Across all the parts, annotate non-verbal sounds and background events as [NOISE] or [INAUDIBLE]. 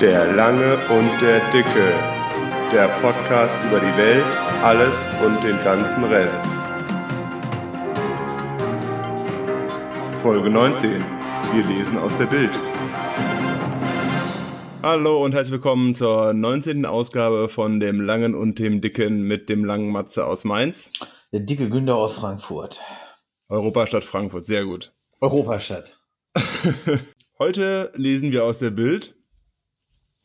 Der Lange und der Dicke. Der Podcast über die Welt, alles und den ganzen Rest. Folge 19. Wir lesen aus der Bild. Hallo und herzlich willkommen zur 19. Ausgabe von dem Langen und dem Dicken mit dem langen Matze aus Mainz. Der dicke Günther aus Frankfurt. Europastadt Frankfurt, sehr gut. Europastadt. [LAUGHS] Heute lesen wir aus der Bild.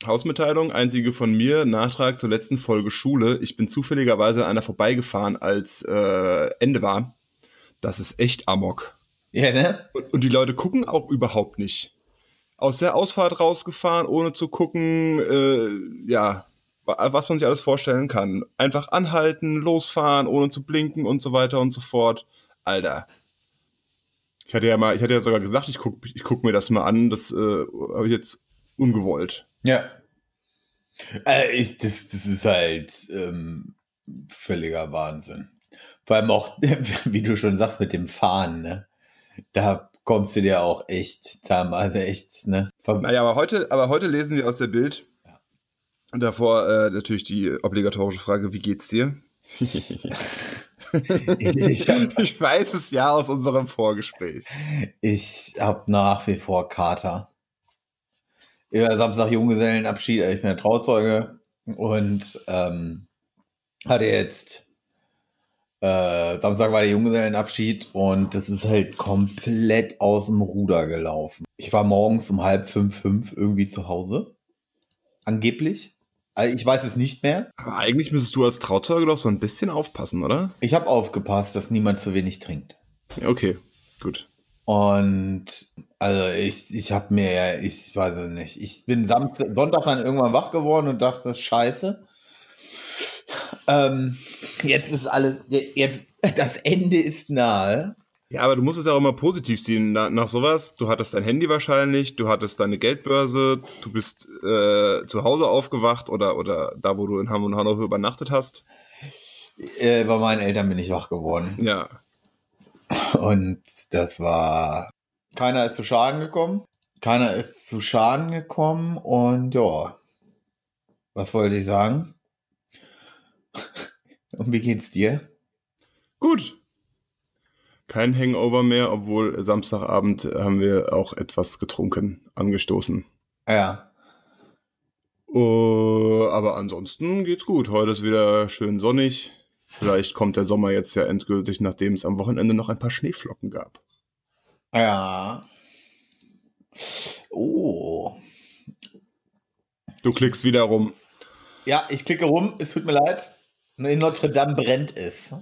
Hausmitteilung, einzige von mir, Nachtrag zur letzten Folge Schule. Ich bin zufälligerweise an einer vorbeigefahren, als äh, Ende war. Das ist echt Amok. Ja, ne? Und, und die Leute gucken auch überhaupt nicht. Aus der Ausfahrt rausgefahren, ohne zu gucken, äh, ja, wa- was man sich alles vorstellen kann. Einfach anhalten, losfahren, ohne zu blinken und so weiter und so fort. Alter. Ich hatte ja mal, ich hatte ja sogar gesagt, ich guck, ich guck mir das mal an. Das äh, habe ich jetzt ungewollt. Ja. Äh, ich, das, das ist halt ähm, völliger Wahnsinn. Vor allem auch, [LAUGHS] wie du schon sagst, mit dem Fahren, ne? Da kommst du dir auch echt, teilweise echt, ne? Naja, aber heute, aber heute lesen wir aus der Bild. Und davor äh, natürlich die obligatorische Frage, wie geht's dir? Ich hab- [LAUGHS] ich weiß es ja aus unserem Vorgespräch. Ich habe nach wie vor Kater. Über Samstag Junggesellenabschied, also ich bin der Trauzeuge und ähm, hatte jetzt äh, Samstag war der Junggesellenabschied und das ist halt komplett aus dem Ruder gelaufen. Ich war morgens um halb fünf, fünf irgendwie zu Hause. Angeblich. Also ich weiß es nicht mehr. Aber eigentlich müsstest du als Trauzeuge doch so ein bisschen aufpassen, oder? Ich habe aufgepasst, dass niemand zu wenig trinkt. Ja, okay, gut. Und also ich, ich habe mir, ja- ich weiß es nicht, ich bin Samstag, Sonntag dann irgendwann wach geworden und dachte, scheiße. Ähm, jetzt ist alles, jetzt, [LAUGHS] das Ende ist nahe. Ja, aber du musst es ja auch immer positiv sehen. Na, nach sowas, du hattest dein Handy wahrscheinlich, du hattest deine Geldbörse, du bist äh, zu Hause aufgewacht oder, oder da, wo du in Hamburg und Hannover übernachtet hast. Äh, bei meinen Eltern bin ich wach geworden. Ja, Und das war, keiner ist zu Schaden gekommen. Keiner ist zu Schaden gekommen und ja, was wollte ich sagen? [LAUGHS] Und wie geht's dir? Gut. Kein Hangover mehr, obwohl Samstagabend haben wir auch etwas getrunken, angestoßen. Ja. Uh, aber ansonsten geht's gut. Heute ist wieder schön sonnig. Vielleicht kommt der Sommer jetzt ja endgültig, nachdem es am Wochenende noch ein paar Schneeflocken gab. Ja. Oh. Du klickst wieder rum. Ja, ich klicke rum, es tut mir leid. In Notre Dame brennt es.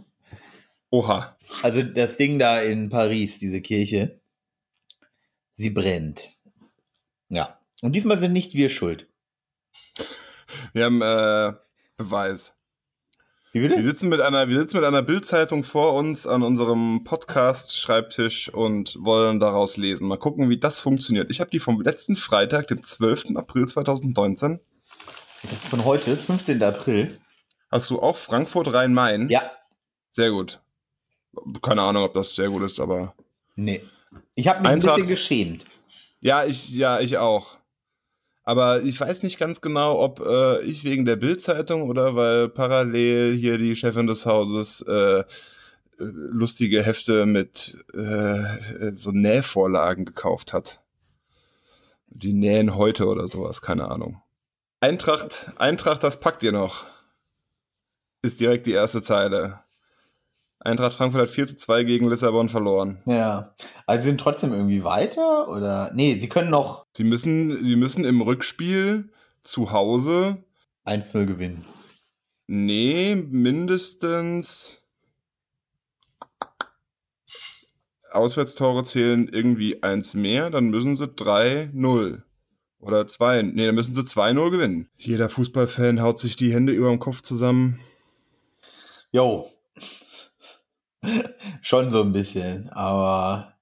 Oha. Also das Ding da in Paris, diese Kirche, sie brennt. Ja. Und diesmal sind nicht wir schuld. Wir haben äh, Beweis. Wie Wir bitte? sitzen mit einer, wir sitzen mit einer Bildzeitung vor uns an unserem Podcast-Schreibtisch und wollen daraus lesen. Mal gucken, wie das funktioniert. Ich habe die vom letzten Freitag, dem 12. April 2019. Von heute, 15. April. Hast du auch Frankfurt Rhein-Main? Ja. Sehr gut. Keine Ahnung, ob das sehr gut ist, aber. Nee. Ich habe mich Eintracht- ein bisschen geschämt. Ja, ich, ja, ich auch. Aber ich weiß nicht ganz genau, ob äh, ich wegen der Bildzeitung oder weil parallel hier die Chefin des Hauses äh, äh, lustige Hefte mit äh, so Nähvorlagen gekauft hat. Die nähen heute oder sowas, keine Ahnung. Eintracht, Eintracht, das packt ihr noch. Ist direkt die erste Zeile. Eintracht Frankfurt hat 4 zu 2 gegen Lissabon verloren. Ja. Also sie sind trotzdem irgendwie weiter oder? Nee, sie können noch Sie müssen, sie müssen im Rückspiel zu Hause, 1-0 gewinnen. nee, mindestens Auswärtstore zählen irgendwie eins mehr, dann müssen sie 3-0 oder 2, nee, dann müssen sie 2-0 gewinnen. Jeder Fußballfan haut sich die Hände über dem Kopf zusammen. Jo. [LAUGHS] Schon so ein bisschen, aber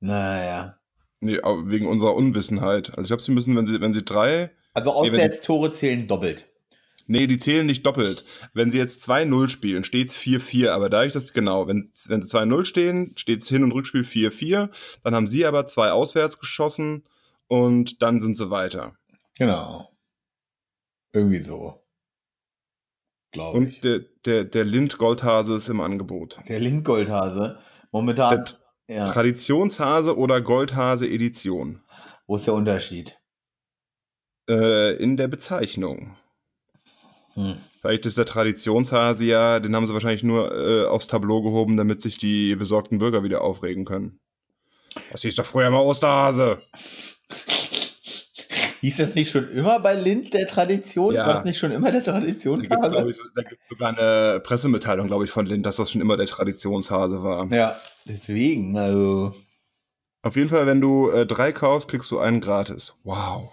naja. Nee, wegen unserer Unwissenheit. Also ich glaube, sie müssen, wenn sie, wenn sie drei, Also Auswärtstore zählen doppelt. Nee, die zählen nicht doppelt. Wenn sie jetzt 2-0 spielen, steht es 4-4. Aber dadurch, dass, genau, wenn, wenn sie 2-0 stehen, steht es Hin- und Rückspiel 4-4. Dann haben sie aber zwei auswärts geschossen und dann sind sie weiter. Genau. Irgendwie so. Glaube ich. Und der, der, der Lind-Goldhase ist im Angebot. Der Lindgoldhase. Momentan. Der ja. Traditionshase oder Goldhase Edition. Wo ist der Unterschied? Äh, in der Bezeichnung. Hm. Vielleicht ist der Traditionshase ja, den haben sie wahrscheinlich nur äh, aufs Tableau gehoben, damit sich die besorgten Bürger wieder aufregen können. Das hieß doch früher mal Osterhase. Hieß das nicht schon immer bei Lind der Tradition? Ja. War das nicht schon immer der Da gibt es Traditionshase? sogar eine Pressemitteilung, glaube ich, von Lind, dass das schon immer der Traditionshase war. Ja, deswegen, also. Auf jeden Fall, wenn du äh, drei kaufst, kriegst du einen gratis. Wow.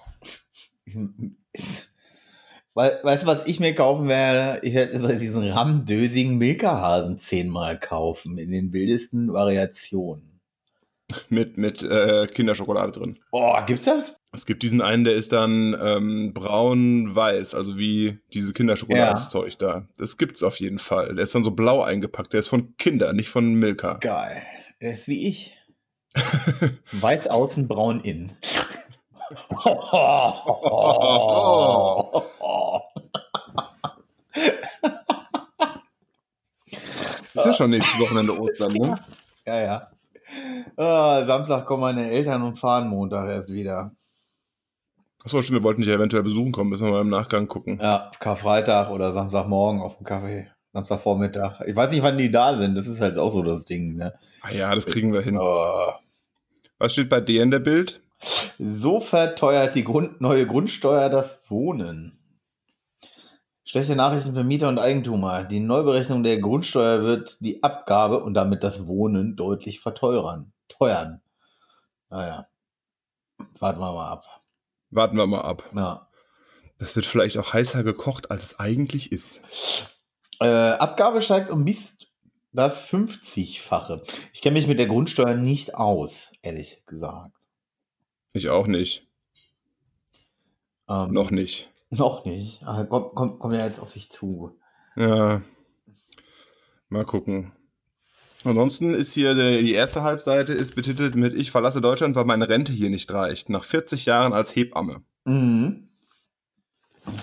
Weil, weißt du, was ich mir kaufen werde? Ich werde so diesen rammdösigen Milka-Hasen zehnmal kaufen, in den wildesten Variationen. Mit, mit äh, Kinderschokolade drin. Oh, gibt's das? Es gibt diesen einen, der ist dann ähm, braun-weiß, also wie diese Kinderschokoladenzeug da. Das gibt's auf jeden Fall. Der ist dann so blau eingepackt. Der ist von Kinder, nicht von Milka. Geil. Er ist wie ich. [LAUGHS] Weiß außen, braun innen. [LAUGHS] Ist ja schon nächstes Wochenende Ostern, ne? Ja, ja. Ah, Samstag kommen meine Eltern und fahren Montag erst wieder. Achso, stimmt, wir wollten dich ja eventuell besuchen kommen. Müssen wir mal im Nachgang gucken. Ja, Karfreitag oder Samstagmorgen auf dem Kaffee. Samstagvormittag. Ich weiß nicht, wann die da sind. Das ist halt auch so das Ding, ne? Ah ja, das kriegen wir hin. Oh. Was steht bei dir in der Bild? So verteuert die Grund neue Grundsteuer das Wohnen. Schlechte Nachrichten für Mieter und Eigentümer. Die Neuberechnung der Grundsteuer wird die Abgabe und damit das Wohnen deutlich verteuern. Teuern. Naja. Warten wir mal ab. Warten wir mal ab. Ja. Das wird vielleicht auch heißer gekocht, als es eigentlich ist. Äh, Abgabe steigt um bis das 50-fache. Ich kenne mich mit der Grundsteuer nicht aus, ehrlich gesagt. Ich auch nicht. Ähm, Noch nicht. Noch nicht. Kommt, kommt, kommt ja jetzt auf sich zu. Ja. Mal gucken. Ansonsten ist hier der, die erste Halbseite ist betitelt mit Ich verlasse Deutschland, weil meine Rente hier nicht reicht. Nach 40 Jahren als Hebamme. Mhm.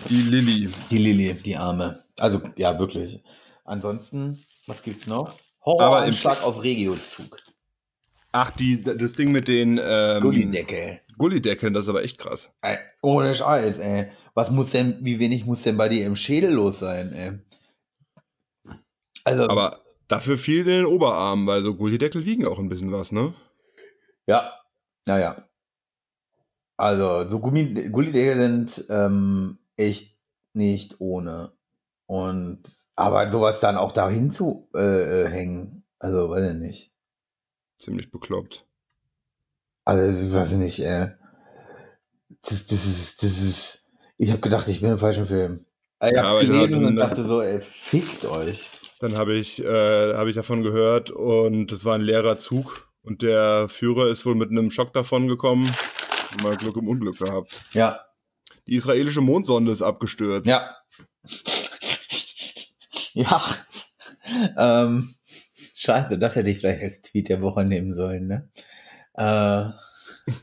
Die Lilly. Die Lilly, die Arme. Also, ja, wirklich. Ansonsten, was gibt's noch? Aber im- Horroranschlag auf Regiozug. Ach, die, das Ding mit den ähm, Gullideckel. Gullideckeln, das ist aber echt krass. Ey, ohne Scheiß, ey. Was muss denn, wie wenig muss denn bei dir im Schädel los sein, ey? Also, Aber dafür viel in den Oberarm, weil so Gullideckel wiegen auch ein bisschen was, ne? ja, naja. Also, so Gummi, Gullideckel sind ähm, echt nicht ohne. Und, aber sowas dann auch dahin zu äh, äh, hängen, also, weiß ich nicht. Ziemlich bekloppt. Also, ich weiß nicht, ey. Das, das ist, das ist, ich habe gedacht, ich bin im falschen Film. Ich Ja, habe ich gelesen und dachte so, ey, fickt euch. Dann habe ich, äh, hab ich davon gehört und es war ein leerer Zug und der Führer ist wohl mit einem Schock davon gekommen. Mal Glück im Unglück gehabt. Ja, Die israelische Mondsonde ist abgestürzt. ja. ja. Ähm, scheiße, das hätte ich vielleicht als Tweet der Woche nehmen sollen, ne? Äh,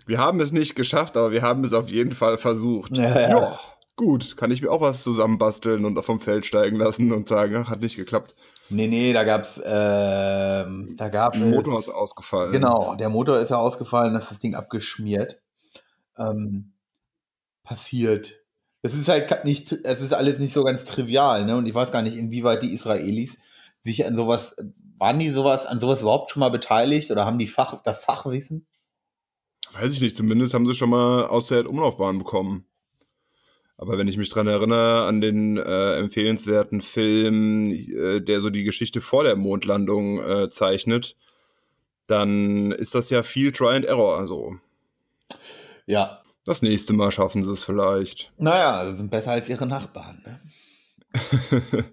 Wir haben es nicht geschafft, aber wir haben es auf jeden Fall versucht. Ja, ja. Gut. Kann ich mir auch was zusammenbasteln und vom Feld steigen lassen und sagen, ach, hat nicht geklappt. Nee, nee, da gab's, ähm, da gab es. Motor ist ausgefallen. Genau, der Motor ist ja ausgefallen, das ist das Ding abgeschmiert. Ähm, passiert. Es ist halt nicht, es ist alles nicht so ganz trivial, ne? Und ich weiß gar nicht, inwieweit die Israelis sich an sowas, waren die sowas, an sowas überhaupt schon mal beteiligt oder haben die Fach, das Fachwissen? Weiß ich nicht, zumindest haben sie schon mal aus der Umlaufbahn bekommen. Aber wenn ich mich dran erinnere, an den äh, empfehlenswerten Film, äh, der so die Geschichte vor der Mondlandung äh, zeichnet, dann ist das ja viel Try and Error. Also Ja. das nächste Mal schaffen sie es vielleicht. Naja, sie sind besser als ihre Nachbarn, ne? [LAUGHS]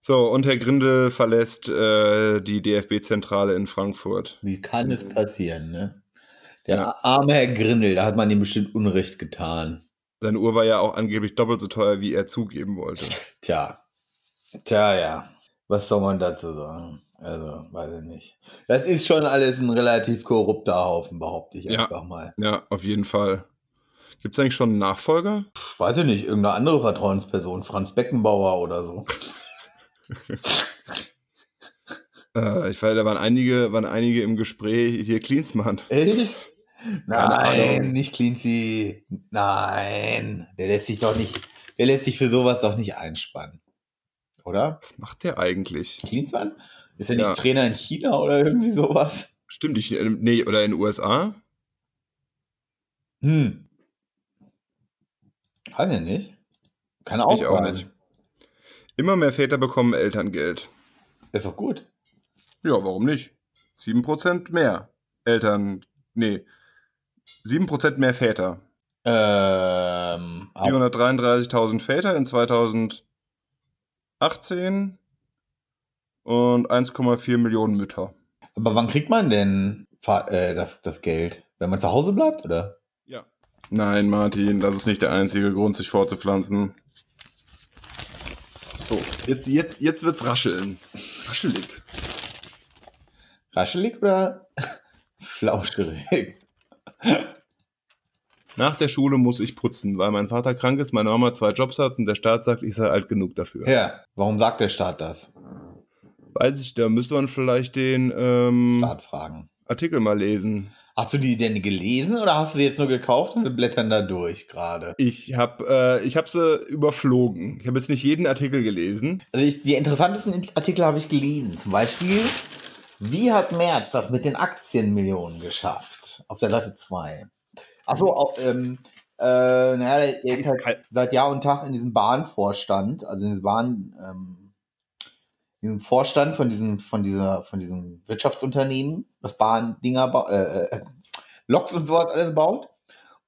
so, und Herr Grindel verlässt äh, die DFB-Zentrale in Frankfurt. Wie kann es passieren, ne? Der Ja. arme Herr Grindel, da hat man ihm bestimmt Unrecht getan. Seine Uhr war ja auch angeblich doppelt so teuer, wie er zugeben wollte. Tja. Tja, ja. Was soll man dazu sagen? Also, weiß ich nicht. Das ist schon alles ein relativ korrupter Haufen, behaupte ich Ja. einfach mal. Ja, auf jeden Fall. Gibt es eigentlich schon einen Nachfolger? Weiß ich nicht, irgendeine andere Vertrauensperson, Franz Beckenbauer oder so. [LAUGHS] Äh, ich weiß, da waren einige, waren einige im Gespräch. Hier Klinsmann. Echt? Nein, nicht Cleansy. Nein, der lässt sich doch nicht, der lässt sich für sowas doch nicht einspannen. Oder? Was macht der eigentlich? Klinsmann? Ist er nicht Ja. Trainer in China oder irgendwie sowas? Stimmt, ich, nee, oder in den USA? Hm. Weiß ich nicht. Kann auch Ich auch nicht. Immer mehr Väter bekommen Elterngeld. Ist doch gut. Ja, warum nicht? 7% mehr Eltern. Nee. 7% mehr Väter. Ähm, ab- 433.000 Väter in 2018 und 1,4 Millionen Mütter. aber wann kriegt man denn äh, das, das Geld? Wenn man zu Hause bleibt, oder? Ja. Nein, Martin, das ist nicht der einzige Grund, sich fortzupflanzen. So, jetzt, jetzt, jetzt wird's rascheln. Raschelig. Raschelig oder [LAUGHS] flauschig? Nach der Schule muss ich putzen, weil mein Vater krank ist, meine Mama zwei Jobs hat und der Staat sagt, ich sei alt genug dafür. Ja, warum sagt der Staat das? Weiß ich, da müsste man vielleicht den ähm, Startfragen. Artikel mal lesen. Hast du die denn gelesen oder hast du sie jetzt nur gekauft und wir blättern da durch gerade? Ich habe äh, ich hab sie überflogen. Ich habe jetzt nicht jeden Artikel gelesen. Also ich, die interessantesten Artikel habe ich gelesen. Zum Beispiel, wie hat Merz das mit den Aktienmillionen geschafft? Auf der Seite 2. Achso, ähm, äh, naja, der, ist halt seit Jahr und Tag in diesem Bahnvorstand, also in diesem Bahn, ähm, diesem Vorstand von diesem, von dieser, von diesem Wirtschaftsunternehmen, das Bahndinger, ba- äh, äh, Loks und sowas alles baut.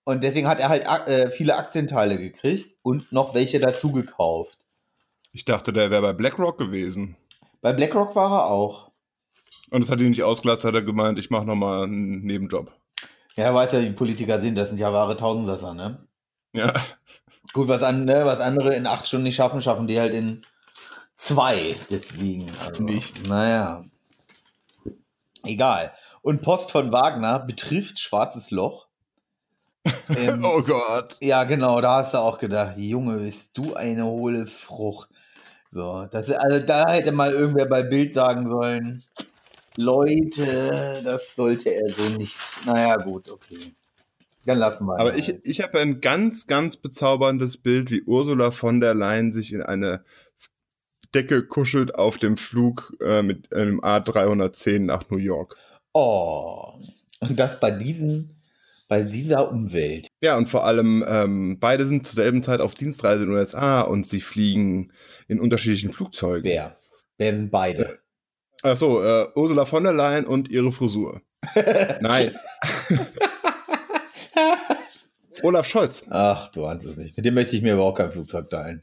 Und deswegen hat er halt äh, viele Aktienteile gekriegt und noch welche dazu gekauft. Ich dachte, der wäre bei BlackRock gewesen. Bei BlackRock war er auch. Und das hat ihn nicht ausgelastet, hat er gemeint, ich mache nochmal einen Nebenjob. Ja, er weiß ja, wie Politiker sind, das sind ja wahre Tausendsasser, ne? Ja, Gut, was, an, ne, was andere in acht Stunden nicht schaffen, schaffen die halt in zwei. Deswegen. Also, Nicht. Naja. Egal. Und Post von Wagner betrifft Schwarzes Loch. [LAUGHS] Ähm, oh Gott. Ja, genau, da hast du auch gedacht, Junge, bist du eine hohle Frucht. So, das, also da hätte mal irgendwer bei Bild sagen sollen, Leute, das sollte er so nicht. Naja, gut, okay. Dann lassen wir. Aber ich, halt. ich habe ein ganz, ganz bezauberndes Bild, wie Ursula von der Leyen sich in eine Decke kuschelt auf dem Flug äh, mit einem A310 nach New York. Oh. Und das bei diesem, bei dieser Umwelt. Ja, und vor allem, ähm, beide sind zur selben Zeit auf Dienstreise in den USA und sie fliegen in unterschiedlichen Flugzeugen. Wer? Wer sind beide? Achso, äh, Ursula von der Leyen und ihre Frisur. Nein. [LAUGHS] Olaf Scholz. Ach, du ahnst es nicht. Mit dem möchte ich mir aber auch kein Flugzeug teilen.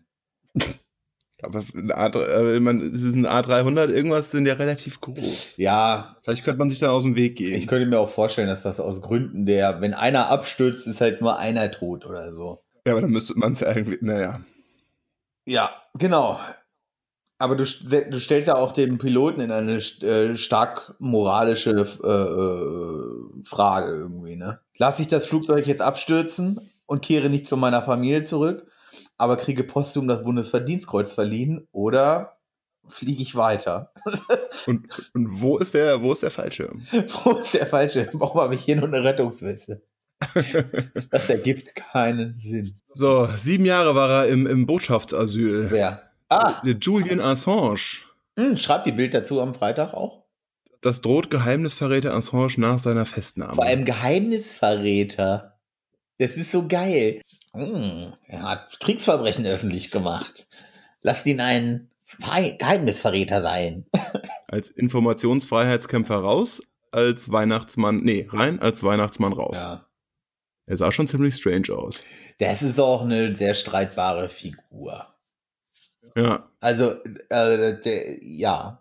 Aber ein A3, äh, man, es ist ein A300, irgendwas sind ja relativ groß. Ja, Vielleicht könnte man sich dann aus dem Weg gehen. ich könnte mir auch vorstellen, dass das aus Gründen der, wenn einer abstürzt, ist halt nur einer tot oder so. ja, aber dann müsste man es ja irgendwie, naja. Ja, genau. Aber du, du stellst ja auch den Piloten in eine äh, stark moralische äh, äh, Frage irgendwie, ne? Lass ich das Flugzeug jetzt abstürzen und kehre nicht zu meiner Familie zurück, aber kriege posthum das Bundesverdienstkreuz verliehen oder fliege ich weiter? [LAUGHS] Und, und wo ist der, wo ist der Fallschirm? [LAUGHS] Wo ist der falsche? Warum habe ich hier nur eine Rettungsweste? [LAUGHS] Das ergibt keinen Sinn. so, sieben Jahre war er im, im Botschaftsasyl. Wer? Ah, Der Julian Assange. hm, schreibt die Bild dazu am Freitag auch. Das droht Geheimnisverräter Assange nach seiner Festnahme. Vor allem Geheimnisverräter. Das ist so geil. Hm, er hat Kriegsverbrechen öffentlich gemacht. Lasst ihn ein Geheimnisverräter sein. [LAUGHS] als Informationsfreiheitskämpfer raus, als Weihnachtsmann, nee, rein als Weihnachtsmann raus. Ja. Er sah schon ziemlich strange aus. Das ist auch eine sehr streitbare Figur. Ja, Also, äh, der, ja.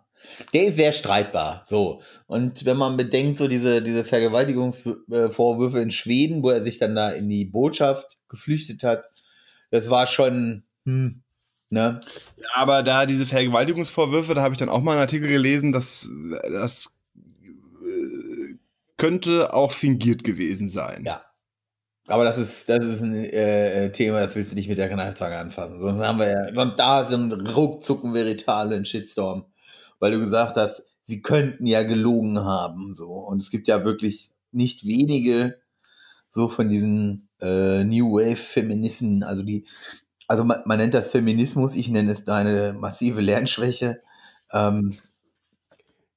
Der ist sehr streitbar. So. Und wenn man bedenkt, so diese, diese Vergewaltigungsvorwürfe in Schweden, wo er sich dann da in die Botschaft geflüchtet hat, das war schon, hm, ne? Ja, aber da diese Vergewaltigungsvorwürfe, da habe ich dann auch mal einen Artikel gelesen, dass das äh, könnte auch fingiert gewesen sein. Ja. Aber das ist, das ist ein äh, Thema, das willst du nicht mit der Kneifzange anfassen. Sonst haben wir ja, sonst da ist ein ruckzuck veritalen Shitstorm. Weil du gesagt hast, sie könnten ja gelogen haben, so. Und es gibt ja wirklich nicht wenige so von diesen äh, New Wave Feministen, also die, also man, man, nennt das Feminismus, ich nenne es eine massive Lernschwäche, ähm,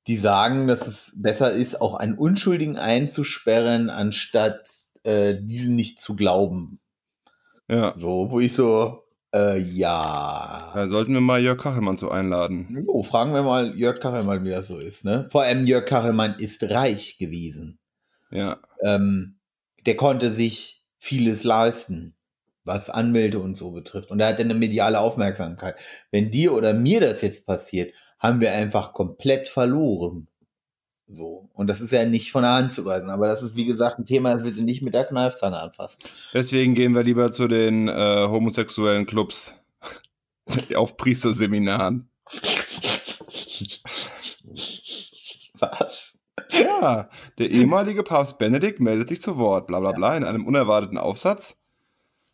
die sagen, dass es besser ist, auch einen Unschuldigen einzusperren, anstatt äh, diesen nicht zu glauben. Ja. So, wo ich so, äh, ja. Da sollten wir mal Jörg Kachelmann so einladen. Jo, fragen wir mal Jörg Kachelmann, wie das so ist. Ne? Vor allem Jörg Kachelmann ist reich gewesen. Ja. Ähm, der konnte sich vieles leisten, was Anmelde und so betrifft. Und er hatte eine mediale Aufmerksamkeit. Wenn dir oder mir das jetzt passiert, haben wir einfach komplett verloren. So. Und das ist ja nicht von der Hand zu weisen. Aber das ist, wie gesagt, ein Thema, das wir sie nicht mit der Kneifzange anfassen. Deswegen gehen wir lieber zu den äh, homosexuellen Clubs [LAUGHS] auf Priesterseminaren. Was? Ja, der ehemalige Papst Benedikt meldet sich zu Wort, bla bla bla. In einem unerwarteten Aufsatz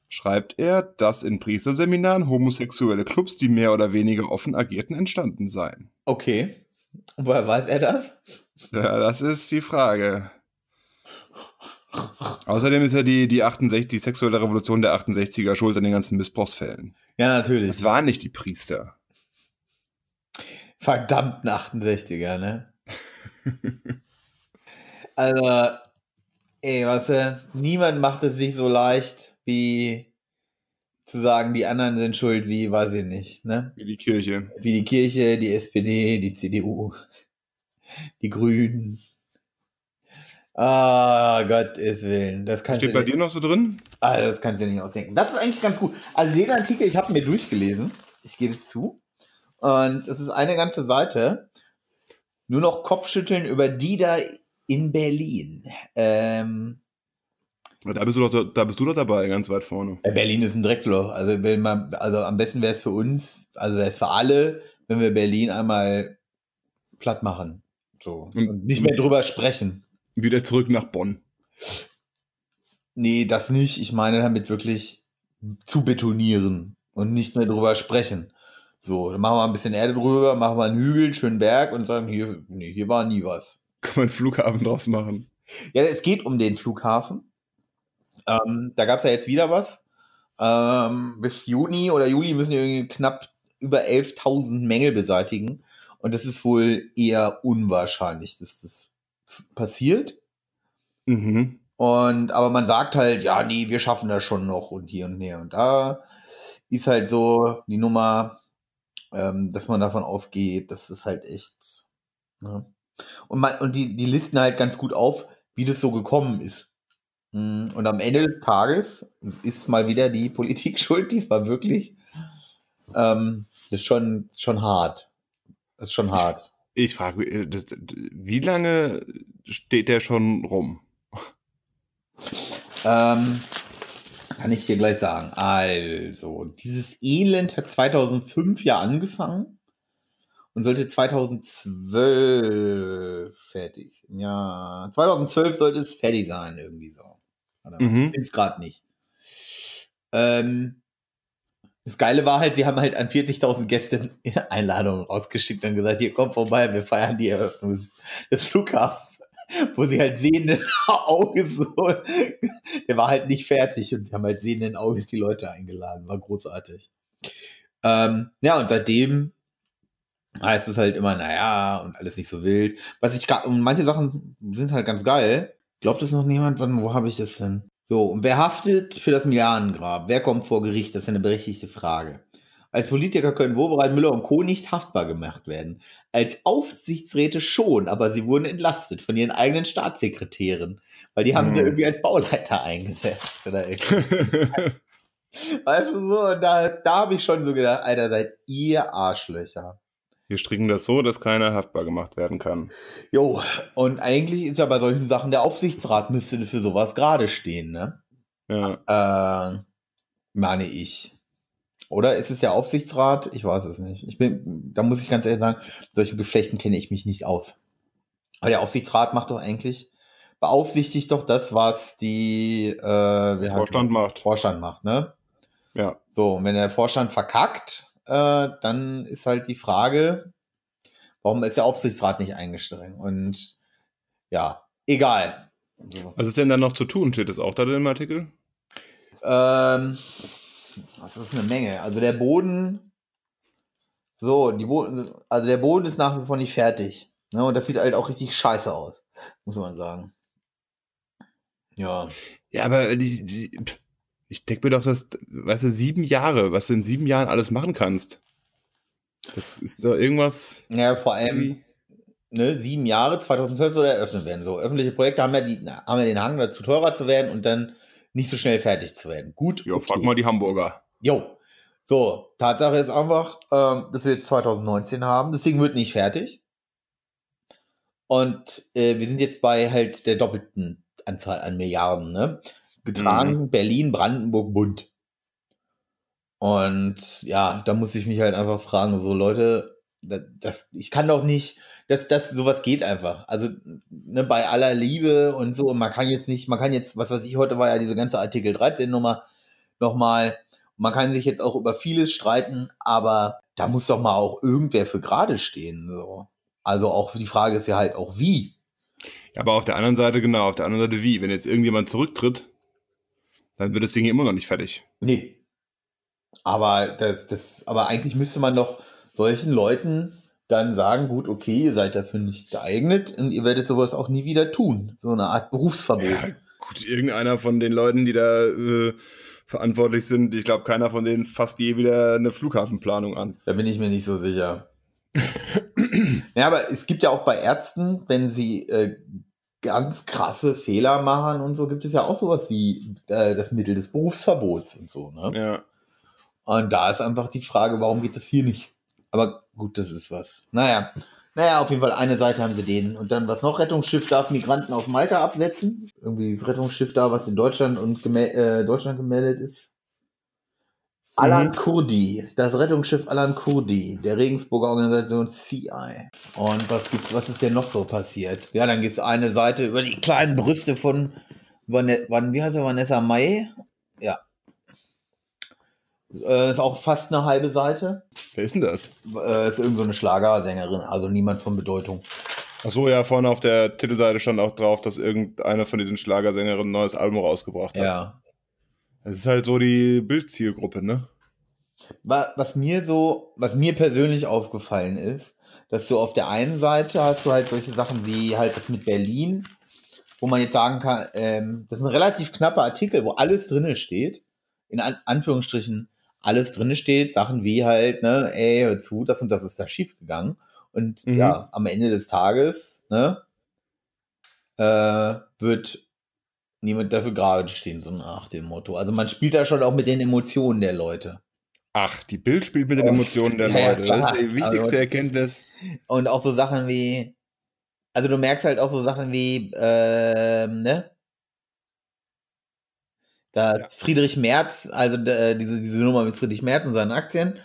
schreibt er, dass in Priesterseminaren homosexuelle Clubs, die mehr oder weniger offen agierten, entstanden seien. Okay. Und woher weiß er das? Ja, das ist die Frage. Außerdem ist ja die, die 68, die sexuelle Revolution der 68er schuld an den ganzen Missbrauchsfällen. Ja, natürlich. Das waren nicht die Priester. Verdammten 68er, ne? [LAUGHS] also, ey, was, äh, niemand macht es sich so leicht, wie zu sagen, die anderen sind schuld, wie, weiß ich nicht, ne? Wie die Kirche. Wie die Kirche, die SPD, die CDU, die Grünen. Ah, Gottes Willen. Das kannst Steht bei dir noch so drin? Ah, das kannst du dir nicht ausdenken. Das ist eigentlich ganz gut. Also den Artikel, ich habe mir durchgelesen. Ich gebe es zu. Und es ist eine ganze Seite. Nur noch Kopfschütteln über die da in Berlin. Ähm, da bist, du doch, da bist du doch dabei, ganz weit vorne. Berlin ist ein Drecksloch. Also, man, also am besten wäre es für uns, also wäre es für alle, wenn wir Berlin einmal platt machen. So. Und, und nicht mehr drüber sprechen. Wieder zurück nach Bonn. Nee, das nicht. Ich meine damit wirklich zu betonieren und nicht mehr drüber sprechen. So, dann machen wir ein bisschen Erde drüber, machen wir einen Hügel, schönen Berg und sagen, hier, nee, hier war nie was. Kann man einen Flughafen draus machen? Ja, es geht um den Flughafen. Ähm, da gab es ja jetzt wieder was. Ähm, bis Juni oder Juli müssen wir irgendwie knapp über 11.000 Mängel beseitigen. Und das ist wohl eher unwahrscheinlich, dass das passiert. Mhm. Und, aber man sagt halt, ja, nee, wir schaffen das schon noch und hier und hier. Und da ist halt so die Nummer, ähm, dass man davon ausgeht, das ist halt echt. Ne? Und, man, und die, die listen halt ganz gut auf, wie das so gekommen ist. Mm, und am Ende des Tages ist mal wieder die [LAUGHS] Politik schuld, diesmal wirklich. Ähm, das ist schon, schon hart. Das ist schon ich, hart. Ich frage, äh, wie lange steht der schon rum? Ähm, kann ich dir gleich sagen. Also, dieses Elend hat 2005 ja angefangen und sollte 2012 fertig. Ja, 2012 sollte es fertig sein, irgendwie so. Mhm. Ich es gerade nicht. Ähm, das Geile war halt, sie haben halt an 40.000 Gäste [LAUGHS] Einladungen rausgeschickt und gesagt, hier kommt vorbei, wir feiern die Eröffnung des Flughafens [LAUGHS] wo sie halt sehenden [LAUGHS] Auges so, der war halt nicht fertig und sie haben halt sehenden Auges die Leute eingeladen. War großartig. Ähm, ja, und seitdem heißt es halt immer, naja, und alles nicht so wild. Was ich und manche Sachen sind halt ganz geil. Glaubt es noch niemand? Wann, wo habe ich das denn? So, und wer haftet für das Milliardengrab? Wer kommt vor Gericht? Das ist eine berechtigte Frage. Als Politiker können Wobereit, Müller und Co. nicht haftbar gemacht werden. Als Aufsichtsräte schon, aber sie wurden entlastet von ihren eigenen Staatssekretären, weil die haben hm. sie irgendwie als Bauleiter eingesetzt. Oder [LAUGHS] weißt du so, da, da habe ich schon so gedacht, Alter, seid ihr Arschlöcher. Wir stricken das so, dass keiner haftbar gemacht werden kann. Jo, und eigentlich ist ja bei solchen Sachen der Aufsichtsrat müsste für sowas gerade stehen, ne? Ja. Äh, meine ich. Oder ist es ja Aufsichtsrat? Ich weiß es nicht. Ich bin, da muss ich ganz ehrlich sagen, solche Geflechten kenne ich mich nicht aus. Aber der Aufsichtsrat macht doch eigentlich beaufsichtigt doch das, was die äh, wir hatten- Vorstand macht. Vorstand macht, ne? Ja. So, und wenn der Vorstand verkackt, äh, dann ist halt die Frage, warum ist der Aufsichtsrat nicht eingestellt? Und ja, egal. Was ist denn da noch zu tun? Steht das auch da im Artikel? Ähm, das ist eine Menge. Also der Boden, so, die Boden, also der Boden ist nach wie vor nicht fertig. Ne? Und das sieht halt auch richtig scheiße aus, muss man sagen. Ja. Ja, aber die, die, ich denke mir doch, dass, weißt du, sieben Jahre, was du in sieben Jahren alles machen kannst. Das ist doch irgendwas. Ja, vor allem, ne, sieben Jahre, 2012 soll eröffnet werden. So, öffentliche Projekte haben ja, die, haben ja den Hang dazu, teurer zu werden und dann nicht so schnell fertig zu werden. Gut. Ja, okay. frag mal die Hamburger. Jo. So, Tatsache ist einfach, ähm, dass wir jetzt 2019 haben. Deswegen wird nicht fertig. Und äh, wir sind jetzt bei halt der doppelten Anzahl an Milliarden, ne? Getragen Berlin, Brandenburg, Bund. Und ja, da muss ich mich halt einfach fragen, so Leute, das, ich kann doch nicht, das, das, sowas geht einfach. Also, ne, bei aller Liebe und so, und man kann jetzt nicht, man kann jetzt, was weiß ich, heute war ja diese ganze Artikel 13 Nummer nochmal, man kann sich jetzt auch über vieles streiten, aber da muss doch mal auch irgendwer für gerade stehen, so. Also auch die Frage ist ja halt auch wie. Ja, aber auf der anderen Seite, genau, auf der anderen Seite wie? Wenn jetzt irgendjemand zurücktritt, dann wird das Ding hier immer noch nicht fertig. Nee. Aber das, das, aber eigentlich müsste man doch solchen Leuten dann sagen, gut, okay, ihr seid dafür nicht geeignet und ihr werdet sowas auch nie wieder tun. So eine Art Berufsverbot. Ja, gut, irgendeiner von den Leuten, die da äh, verantwortlich sind, ich glaube, keiner von denen fasst je wieder eine Flughafenplanung an. Da bin ich mir nicht so sicher. ja, aber es gibt ja auch bei Ärzten, wenn sie äh, ganz krasse Fehler machen und so, gibt es ja auch sowas wie äh, das Mittel des Berufsverbots und so. Ne? Ja. Und da ist einfach die Frage, warum geht das hier nicht? Aber gut, das ist was. Naja. Naja, auf jeden Fall eine Seite haben sie den. Und dann was noch? Rettungsschiff darf Migranten auf Malta absetzen. Irgendwie das Rettungsschiff da, was in Deutschland und gemel äh, Deutschland gemeldet ist. Alan Mhm. Kurdi, das Rettungsschiff Alan Kurdi, der Regensburger Organisation CI. Und was gibt's, was ist denn noch so passiert? Ja, dann gibt's eine Seite über die kleinen Brüste von Vanessa, wie heißt er, Vanessa May? Ja. Äh, ist auch fast eine halbe Seite. Wer ist denn das? Äh, ist irgend so eine Schlagersängerin, also niemand von Bedeutung. Achso, ja, vorne auf der Titelseite stand auch drauf, dass irgendeine von diesen Schlagersängerinnen ein neues Album rausgebracht hat. Ja. Das ist halt so die Bildzielgruppe, ne? Wa- Was mir so, was mir persönlich aufgefallen ist, dass du auf der einen Seite hast du halt solche Sachen wie halt das mit Berlin, wo man jetzt sagen kann, ähm, das ist ein relativ knapper Artikel, wo alles drinne steht, in An Anführungsstrichen alles drinne steht, Sachen wie halt, ne, ey, hör zu, das und das ist da schief gegangen. Und Mhm. ja, am Ende des Tages, ne, äh, wird niemand dafür gerade stehen, so nach dem Motto. Also man spielt da schon auch mit den Emotionen der Leute. Ach, die Bild spielt mit den Emotionen der [LAUGHS] ja, ja, Leute. das klar. ist die wichtigste Also- Erkenntnis. Und auch so Sachen wie, also du merkst halt auch so Sachen wie, ähm, ne? Da Ja. Friedrich Merz, also äh, diese, diese Nummer mit Friedrich Merz und seinen Aktien,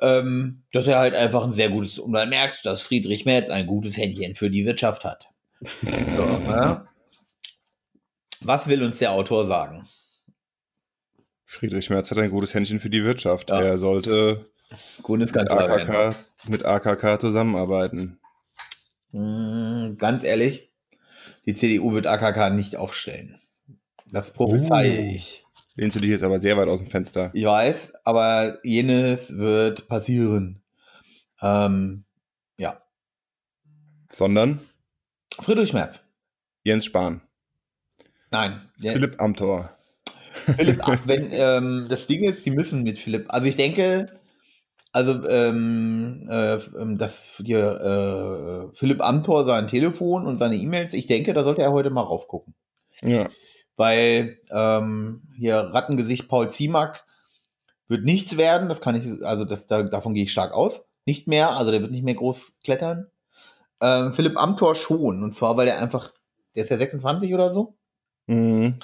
ähm, dass er halt einfach ein sehr gutes, und man merkt, dass Friedrich Merz ein gutes Händchen für die Wirtschaft hat. So, ne? Was will uns der Autor sagen? Friedrich Merz hat ein gutes Händchen für die Wirtschaft. Ja. Er sollte mit Bundeskanzler werden. AKK, mit AKK zusammenarbeiten. Mm, Ganz ehrlich, die CDU wird AKK nicht aufstellen. Das prophezeie Oh. ich. Lehnst du dich jetzt aber sehr weit aus dem Fenster. Ich weiß, aber jenes wird passieren. Ähm, ja. Sondern Friedrich Merz. Jens Spahn. Nein. Philipp Amthor. Philipp, [LAUGHS] wenn ähm, das Ding ist, sie müssen mit Philipp. Also ich denke, also ähm, äh, ähm, dass dir äh, Philipp Amthor sein Telefon und seine E-Mails, ich denke, da sollte er heute mal raufgucken. Ja. Weil ähm, hier Rattengesicht Paul Ziemack wird nichts werden, das kann ich, also das, da, davon gehe ich stark aus. Nicht mehr, also der wird nicht mehr groß klettern. Ähm, Philipp Amthor schon, und zwar, weil er einfach, der ist ja 26 oder so. Mhm.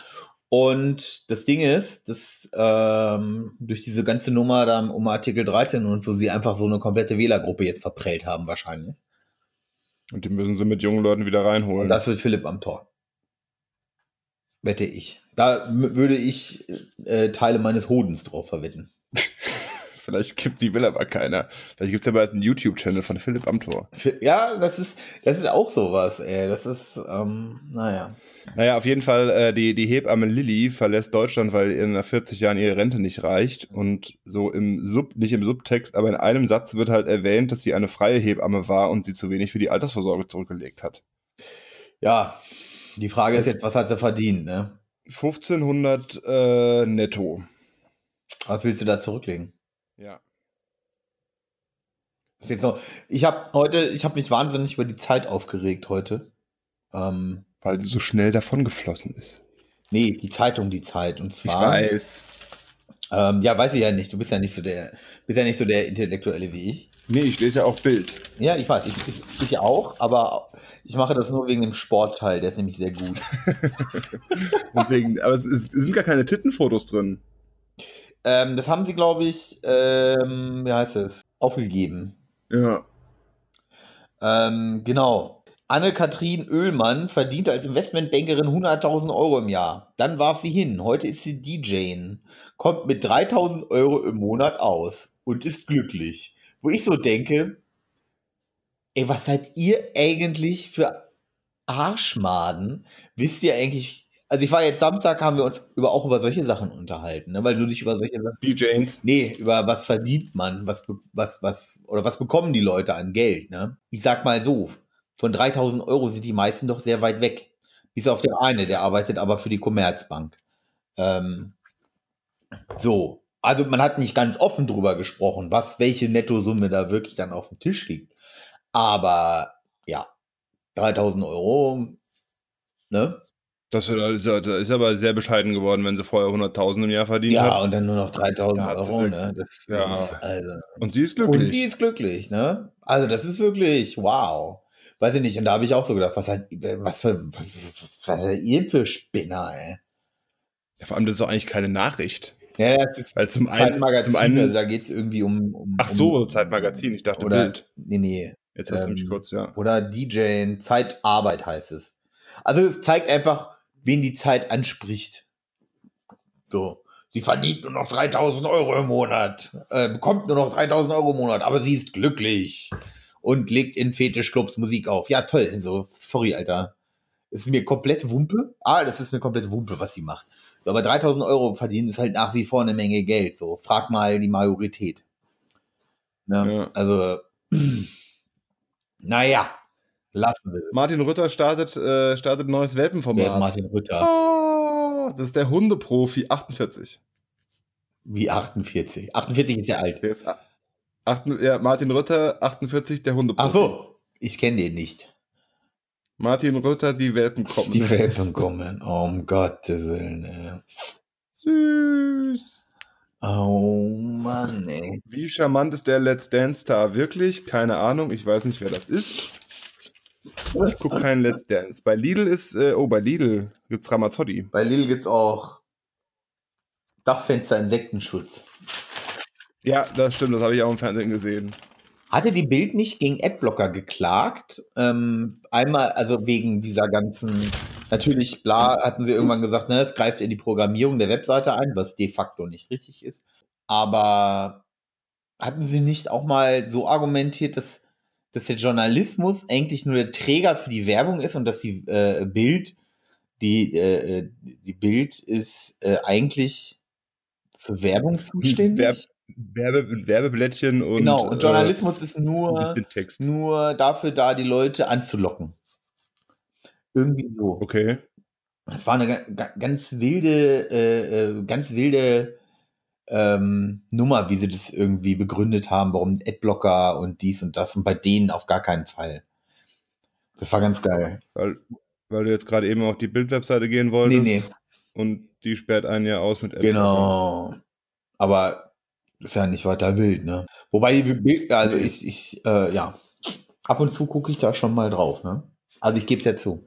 Und das Ding ist, dass ähm, durch diese ganze Nummer da um Artikel 13 und so, sie einfach so eine komplette Wählergruppe jetzt verprellt haben, wahrscheinlich. Und die müssen sie mit jungen Leuten wieder reinholen. Und das wird Philipp am Tor. Wette ich. Da würde ich äh, Teile meines Hodens drauf verwetten. [LAUGHS] Vielleicht gibt die will aber keiner. Vielleicht gibt es ja bald einen YouTube-Channel von Philipp Amthor. Ja, das ist, das ist auch sowas, ey. Das ist, ähm, naja. Naja, auf jeden Fall, äh, die, die Hebamme Lilly verlässt Deutschland, weil ihr nach 40 Jahren ihre Rente nicht reicht. Und so im Sub, nicht im Subtext, aber in einem Satz wird halt erwähnt, dass sie eine freie Hebamme war und sie zu wenig für die Altersvorsorge zurückgelegt hat. Ja, die Frage ist Das- jetzt, was hat sie verdient, ne? 1500 äh, netto. Was willst du da zurücklegen? Ja. Ich habe heute, ich habe mich wahnsinnig über die Zeit aufgeregt heute. Ähm, Weil sie so schnell davon geflossen ist. nee, die Zeitung, die Zeit. Und Ich zwar. weiß. Ähm, ja, weiß ich ja nicht. Du bist ja nicht so der, bist ja nicht so der Intellektuelle wie ich. Nee, ich lese ja auch Bild. Ja, ich weiß, ich, ich, ich auch, aber ich mache das nur wegen dem Sportteil, der ist nämlich sehr gut. [LAUGHS] Deswegen, aber es, es sind gar keine Tittenfotos drin. Ähm, das haben sie, glaube ich, ähm, wie heißt es, aufgegeben. Ja. Ähm, genau. Anne-Kathrin Oehlmann verdiente als Investmentbankerin 100.000 Euro im Jahr. Dann warf sie hin. Heute ist sie DJ, kommt mit 3.000 Euro im Monat aus und ist glücklich. Wo ich so denke, ey, was seid ihr eigentlich für Arschmaden? Wisst ihr eigentlich, also ich war jetzt Samstag, haben wir uns über, auch über solche Sachen unterhalten, ne? weil du dich über solche Sachen DJs. Nee, über was verdient man, was, was, was, oder was bekommen die Leute an Geld, ne? Ich sag mal so, von 3000 Euro sind die meisten doch sehr weit weg. Bis auf der eine, der arbeitet aber für die Commerzbank. Ähm, so, also man hat nicht ganz offen drüber gesprochen, was, welche Nettosumme da wirklich dann auf dem Tisch liegt. Aber, ja, 3000 Euro, ne? Das ist das ist aber sehr bescheiden geworden, wenn sie vorher 100.000 im Jahr verdient Ja, hat. und dann nur noch 3000 Da hat sie Euro, ne? Das, Ja. das also. Und sie ist glücklich. Und sie ist glücklich, ne? Also das ist wirklich, wow. Weiß ich nicht. Und da habe ich auch so gedacht, was hat, was für, was, was seid ihr für Spinner, ey? ja, vor allem, das ist doch eigentlich keine Nachricht. Ja, das ist Weil zum einen, Zeitmagazin, zum einen also da geht es irgendwie um, um ach so, Zeitmagazin, ich dachte oder, Bild. nee, nee, Jetzt hast du mich ähm, kurz, ja. oder DJ, Zeitarbeit heißt es. Also es zeigt einfach, wen die Zeit anspricht. So. Sie verdient nur noch 3000 Euro im Monat, äh, bekommt nur noch 3000 Euro im Monat, aber sie ist glücklich und legt in Fetischclubs Musik auf. Ja, toll. So, sorry, Alter. Es ist mir komplett Wumpe. Ah, das ist mir komplett Wumpe, was sie macht. So, aber 3000 Euro verdienen ist halt nach wie vor eine Menge Geld. So, frag mal die Majorität. Ne? Ja. Also, [CLEARS THROAT] naja, lassen wir. Martin Rütter startet, äh, startet ein neues Welpenformat. Wer ist Martin Rütter? Oh, das ist der Hundeprofi 48. Wie 48. 48 ist ja alt. Der ist acht, ja, Martin Rütter, 48, der Hundeprofi. Ach so, ich kenne den nicht. Martin Rütter, die Welpen kommen. Die Welpen kommen. Oh, um Gottes Willen. Ey. Süß. Oh Mann, ey. Wie charmant ist der Let's Dance Star wirklich? Keine Ahnung, ich weiß nicht, wer das ist. Ich gucke keinen Let's Dance. Bei Lidl ist, äh, oh, bei Lidl gibt's Ramazzotti. Bei Lidl gibt's auch Dachfenster-Insektenschutz. Ja, das stimmt, das habe ich auch im Fernsehen gesehen. Hatte die Bild nicht gegen Adblocker geklagt? Ähm, einmal, also wegen dieser ganzen, natürlich, bla, hatten sie irgendwann gesagt, ne, es greift in die Programmierung der Webseite ein, was de facto nicht richtig ist. Aber hatten sie nicht auch mal so argumentiert, dass, dass der Journalismus eigentlich nur der Träger für die Werbung ist und dass die äh, Bild, die, äh, die Bild ist äh, eigentlich für Werbung zuständig? Werb Werbe Werbeblättchen und. genau, und äh, Journalismus ist nur nur dafür da, die Leute anzulocken. Irgendwie so. Okay. Das war eine ga- ga- ganz wilde, äh, äh, ganz wilde ähm, Nummer, wie sie das irgendwie begründet haben, warum Adblocker und dies und das und bei denen auf gar keinen Fall. Das war ganz geil. Weil, weil du jetzt gerade eben auf die Bild-Webseite gehen wolltest. Nee, nee. Und die sperrt einen ja aus mit Adblocker. Genau. Aber ist ja nicht weiter wild, ne? Wobei also ich, ich, äh, ja, ab und zu gucke ich da schon mal drauf, ne? Also ich gebe es ja zu.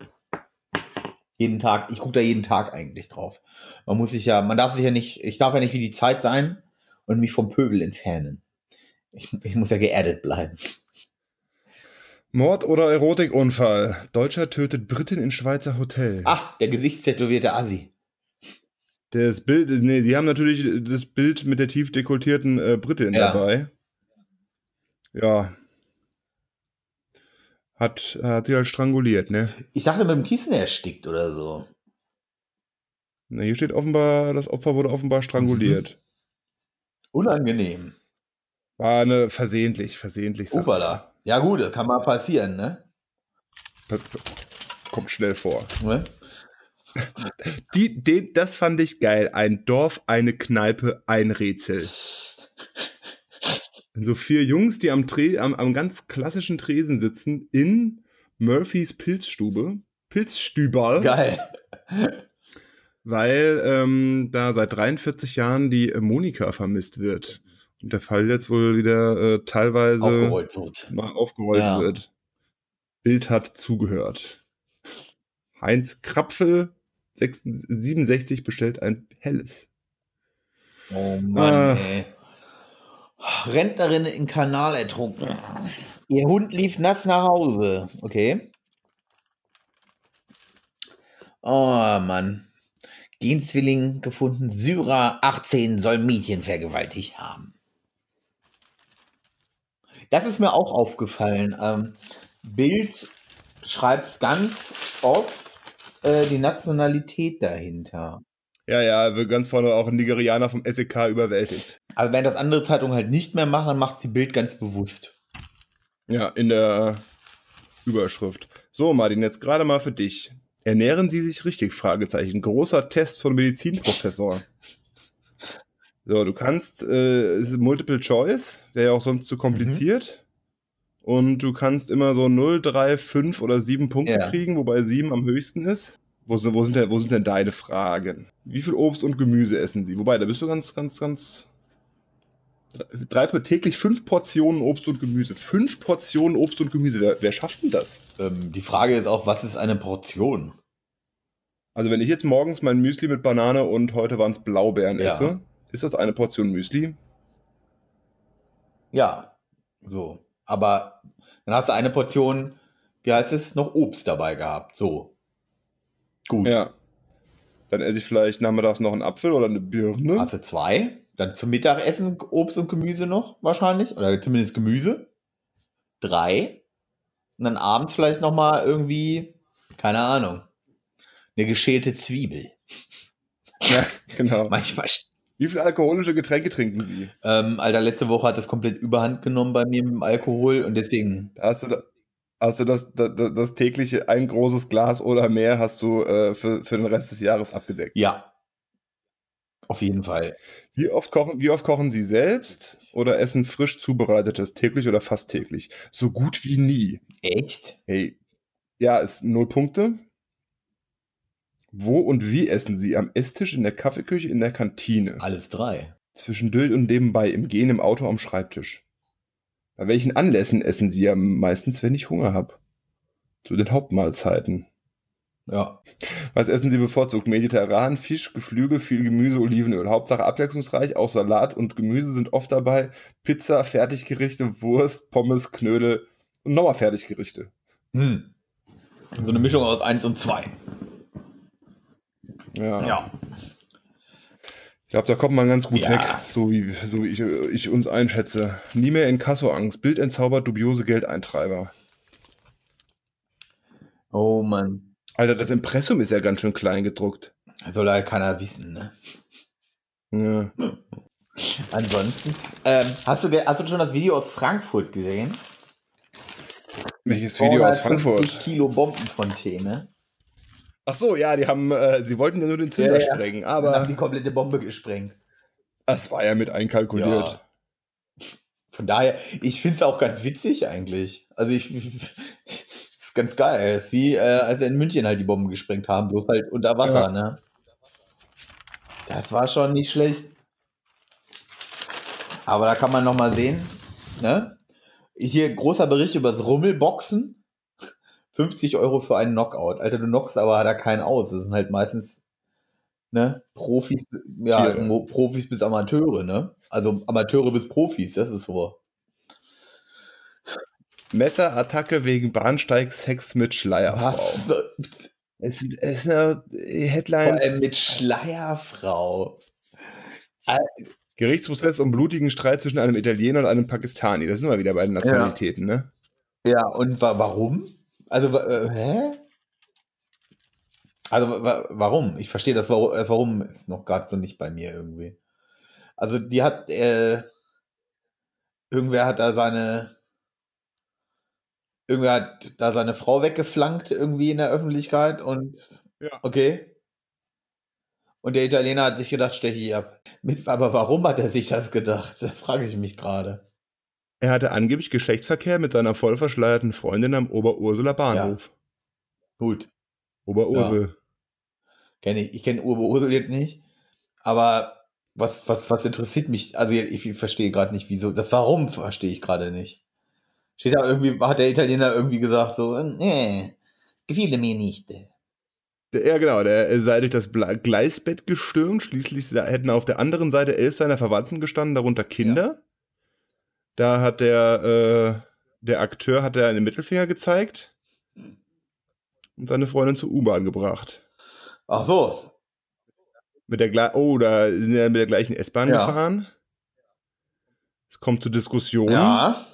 Jeden Tag, ich gucke da jeden Tag eigentlich drauf. Man muss sich ja, man darf sich ja nicht, ich darf ja nicht wie die Zeit sein und mich vom Pöbel entfernen. Ich, ich muss ja geerdet bleiben. Mord oder Erotikunfall. Deutscher tötet Britin in Schweizer Hotel. Ah, der gesichtstätowierte Assi. Das Bild, nee, sie haben natürlich das Bild mit der tief dekoltierten äh, Britin Ja. dabei. Ja. Hat, hat sie halt stranguliert, ne? Ich dachte, mit dem Kissen erstickt oder so. Na, hier steht offenbar, das Opfer wurde offenbar stranguliert. Unangenehm. War eine versehentlich, versehentlich. sagt Upala. Ja gut, das kann mal passieren, ne? Das kommt schnell vor. ne? Die, den, das fand ich geil. Ein Dorf, eine Kneipe, ein Rätsel. [LAUGHS] So vier Jungs, die am, Tre am, am ganz klassischen Tresen sitzen, in Murphys Pilzstube. Pilzstüberl. Geil. weil ähm, da seit 43 Jahren die äh, Monika vermisst wird. Und der Fall jetzt wohl wieder äh, teilweise Aufgerollt wird. mal aufgerollt Ja. wird. Bild hat zugehört. Heinz Krapfel, 66 67, bestellt ein helles. Oh Mann, Ah. ey. Rentnerin in Kanal ertrunken. Ihr Hund lief nass nach Hause. Okay. Oh Mann. Genzwilling gefunden. Syrer 18 soll Mädchen vergewaltigt haben. Das ist mir auch aufgefallen. Ähm, Bild schreibt ganz oft äh, die Nationalität dahinter. Ja, ja, wird ganz vorne auch ein Nigerianer vom SEK überwältigt. Also wenn das andere Zeitungen halt nicht mehr machen, macht sie Bild ganz bewusst. Ja, in der Überschrift. So, Martin, jetzt gerade mal für dich. Ernähren Sie sich richtig? Fragezeichen. Großer Test von Medizinprofessor. [LAUGHS] So, du kannst, äh, Multiple Choice, wäre ja auch sonst zu kompliziert. Und du kannst immer so 0, 3, 5 oder 7 Punkte Ja. kriegen, wobei 7 am höchsten ist. Wo wo, sind denn, wo sind denn deine Fragen? Wie viel Obst und Gemüse essen Sie? Wobei, da bist du ganz, ganz, ganz. Drei, täglich fünf Portionen Obst und Gemüse. Fünf Portionen Obst und Gemüse. Wer, wer schafft denn das? Ähm, die Frage ist auch, was ist eine Portion? Also, wenn ich jetzt morgens mein Müsli mit Banane und heute waren es Blaubeeren Ja. esse, ist das eine Portion Müsli? Ja, so. Aber dann hast du eine Portion, wie heißt es, noch Obst dabei gehabt. So. Gut. Ja. Dann esse ich vielleicht nachmittags noch einen Apfel oder eine Birne. Hast du zwei? Dann zum Mittagessen Obst und Gemüse noch wahrscheinlich. Oder zumindest Gemüse. Drei. Und dann abends vielleicht noch mal irgendwie, keine Ahnung, eine geschälte Zwiebel. [LAUGHS] Ja, genau. Manchmal. Wie viele alkoholische Getränke trinken Sie? Ähm, Alter, letzte Woche hat das komplett überhand genommen bei mir mit dem Alkohol und deswegen Hast du, da, hast du das, das, das tägliche ein großes Glas oder mehr hast du äh, für, für den Rest des Jahres abgedeckt? Ja. Auf jeden Fall. Wie oft, kochen, wie oft kochen Sie selbst oder essen frisch zubereitetes täglich oder fast täglich? So gut wie nie. Echt? Hey, ja, ist null Punkte. Wo und wie essen Sie? Am Esstisch, in der Kaffeeküche, in der Kantine? Alles drei. Zwischendurch und nebenbei, im Gehen, im Auto, am Schreibtisch. Bei welchen Anlässen essen Sie am meistens, wenn ich Hunger habe? Zu den Hauptmahlzeiten. Ja. Was essen Sie bevorzugt? Mediterran, Fisch, Geflügel, viel Gemüse, Olivenöl. Hauptsache abwechslungsreich, auch Salat und Gemüse sind oft dabei. Pizza, Fertiggerichte, Wurst, Pommes, Knödel und nochmal Fertiggerichte. Hm. So eine Mischung aus eins und zwei. Ja. Ja. Ich glaube, da kommt man ganz gut Ja. weg, so wie, so wie ich, ich uns einschätze. Nie mehr in Kassoangst. Bild entzaubert dubiose Geldeintreiber. Oh Mann. Alter, das Impressum ist ja ganz schön klein gedruckt. Soll halt keiner wissen, ne? Ja. [LAUGHS] Ansonsten. Ähm, hast, du, hast du schon das Video aus Frankfurt gesehen? Welches Video aus 250 Frankfurt? Kilo Bombenfontäne. Ach so, ja, die haben, äh, sie wollten ja nur den Zünder Ja, ja. sprengen, Dann haben aber die komplette Bombe gesprengt. das war ja mit einkalkuliert. Ja. Von daher, ich finde es auch ganz witzig eigentlich. Also ich. Ist ganz geil. Es ist wie, äh, als sie in München halt die Bomben gesprengt haben, bloß halt unter Wasser, Ja. ne? Das war schon nicht schlecht. Aber da kann man noch mal sehen, ne? Hier großer Bericht über das Rummelboxen. [LAUGHS] 50 Euro für einen Knockout. Alter, du knockst aber da keinen aus. Das sind halt meistens ne, Profis, ja, Tiere. Profis bis Amateure, ne? Also Amateure bis Profis, das ist so. Messerattacke wegen Bahnsteig-Sex mit Schleierfrau. Was? Es, es ist eine Vor allem mit Schleierfrau. Gerichtsprozess um blutigen Streit zwischen einem Italiener und einem Pakistani. Das sind wir wieder bei den Nationalitäten, ne? Ja, und wa warum? Also, äh, hä? Also, wa wa warum? Ich verstehe das, Warum- das Warum ist noch gerade so nicht bei mir irgendwie. Also, die hat, äh, irgendwer hat da seine, irgendwer hat da seine Frau weggeflankt irgendwie in der Öffentlichkeit und, Ja. okay. Und der Italiener hat sich gedacht, steche ich ab. Aber warum hat er sich das gedacht? Das frage ich mich gerade. Er hatte angeblich Geschlechtsverkehr mit seiner voll verschleierten Freundin am Oberursula Bahnhof. Gut. Oberursel. Kenne ich. Ich kenne Uwe Ursel jetzt nicht. Aber was, was, was interessiert mich? Also ich verstehe gerade nicht, wieso. Das Warum verstehe ich gerade nicht. Steht da irgendwie, hat der Italiener irgendwie gesagt, so, nee, gefiele mir nicht. Ja, genau. Der sei durch das Gleisbett gestürmt. Schließlich hätten auf der anderen Seite elf seiner Verwandten gestanden, darunter Kinder. Da hat der, äh, der Akteur hat er einen Mittelfinger gezeigt und seine Freundin zur U-Bahn gebracht. Ach so. Mit der oh, da sind er mit der gleichen S-Bahn Ja. gefahren. Es kommt zu Diskussionen. Ja.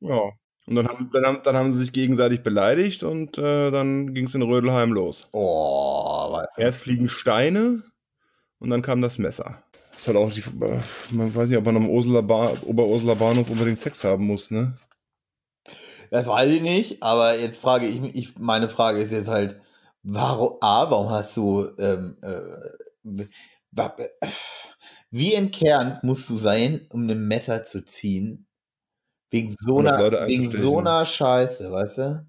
Ja. Und dann haben, dann, haben, dann haben sie sich gegenseitig beleidigt und äh, dann ging es in Rödelheim los. Oh, was. Erst fliegen Steine und dann kam das Messer. Das ist halt auch die, man weiß nicht, ob man am Ursuler ba Bahnhof unbedingt Sex haben muss, ne? Das weiß ich nicht, aber jetzt frage ich mich, ich, meine Frage ist jetzt halt, warum, A, warum hast du, ähm, äh, äh, wie entkernt musst du sein, um ein Messer zu ziehen? Wegen so einer, wegen so einer Scheiße, weißt du?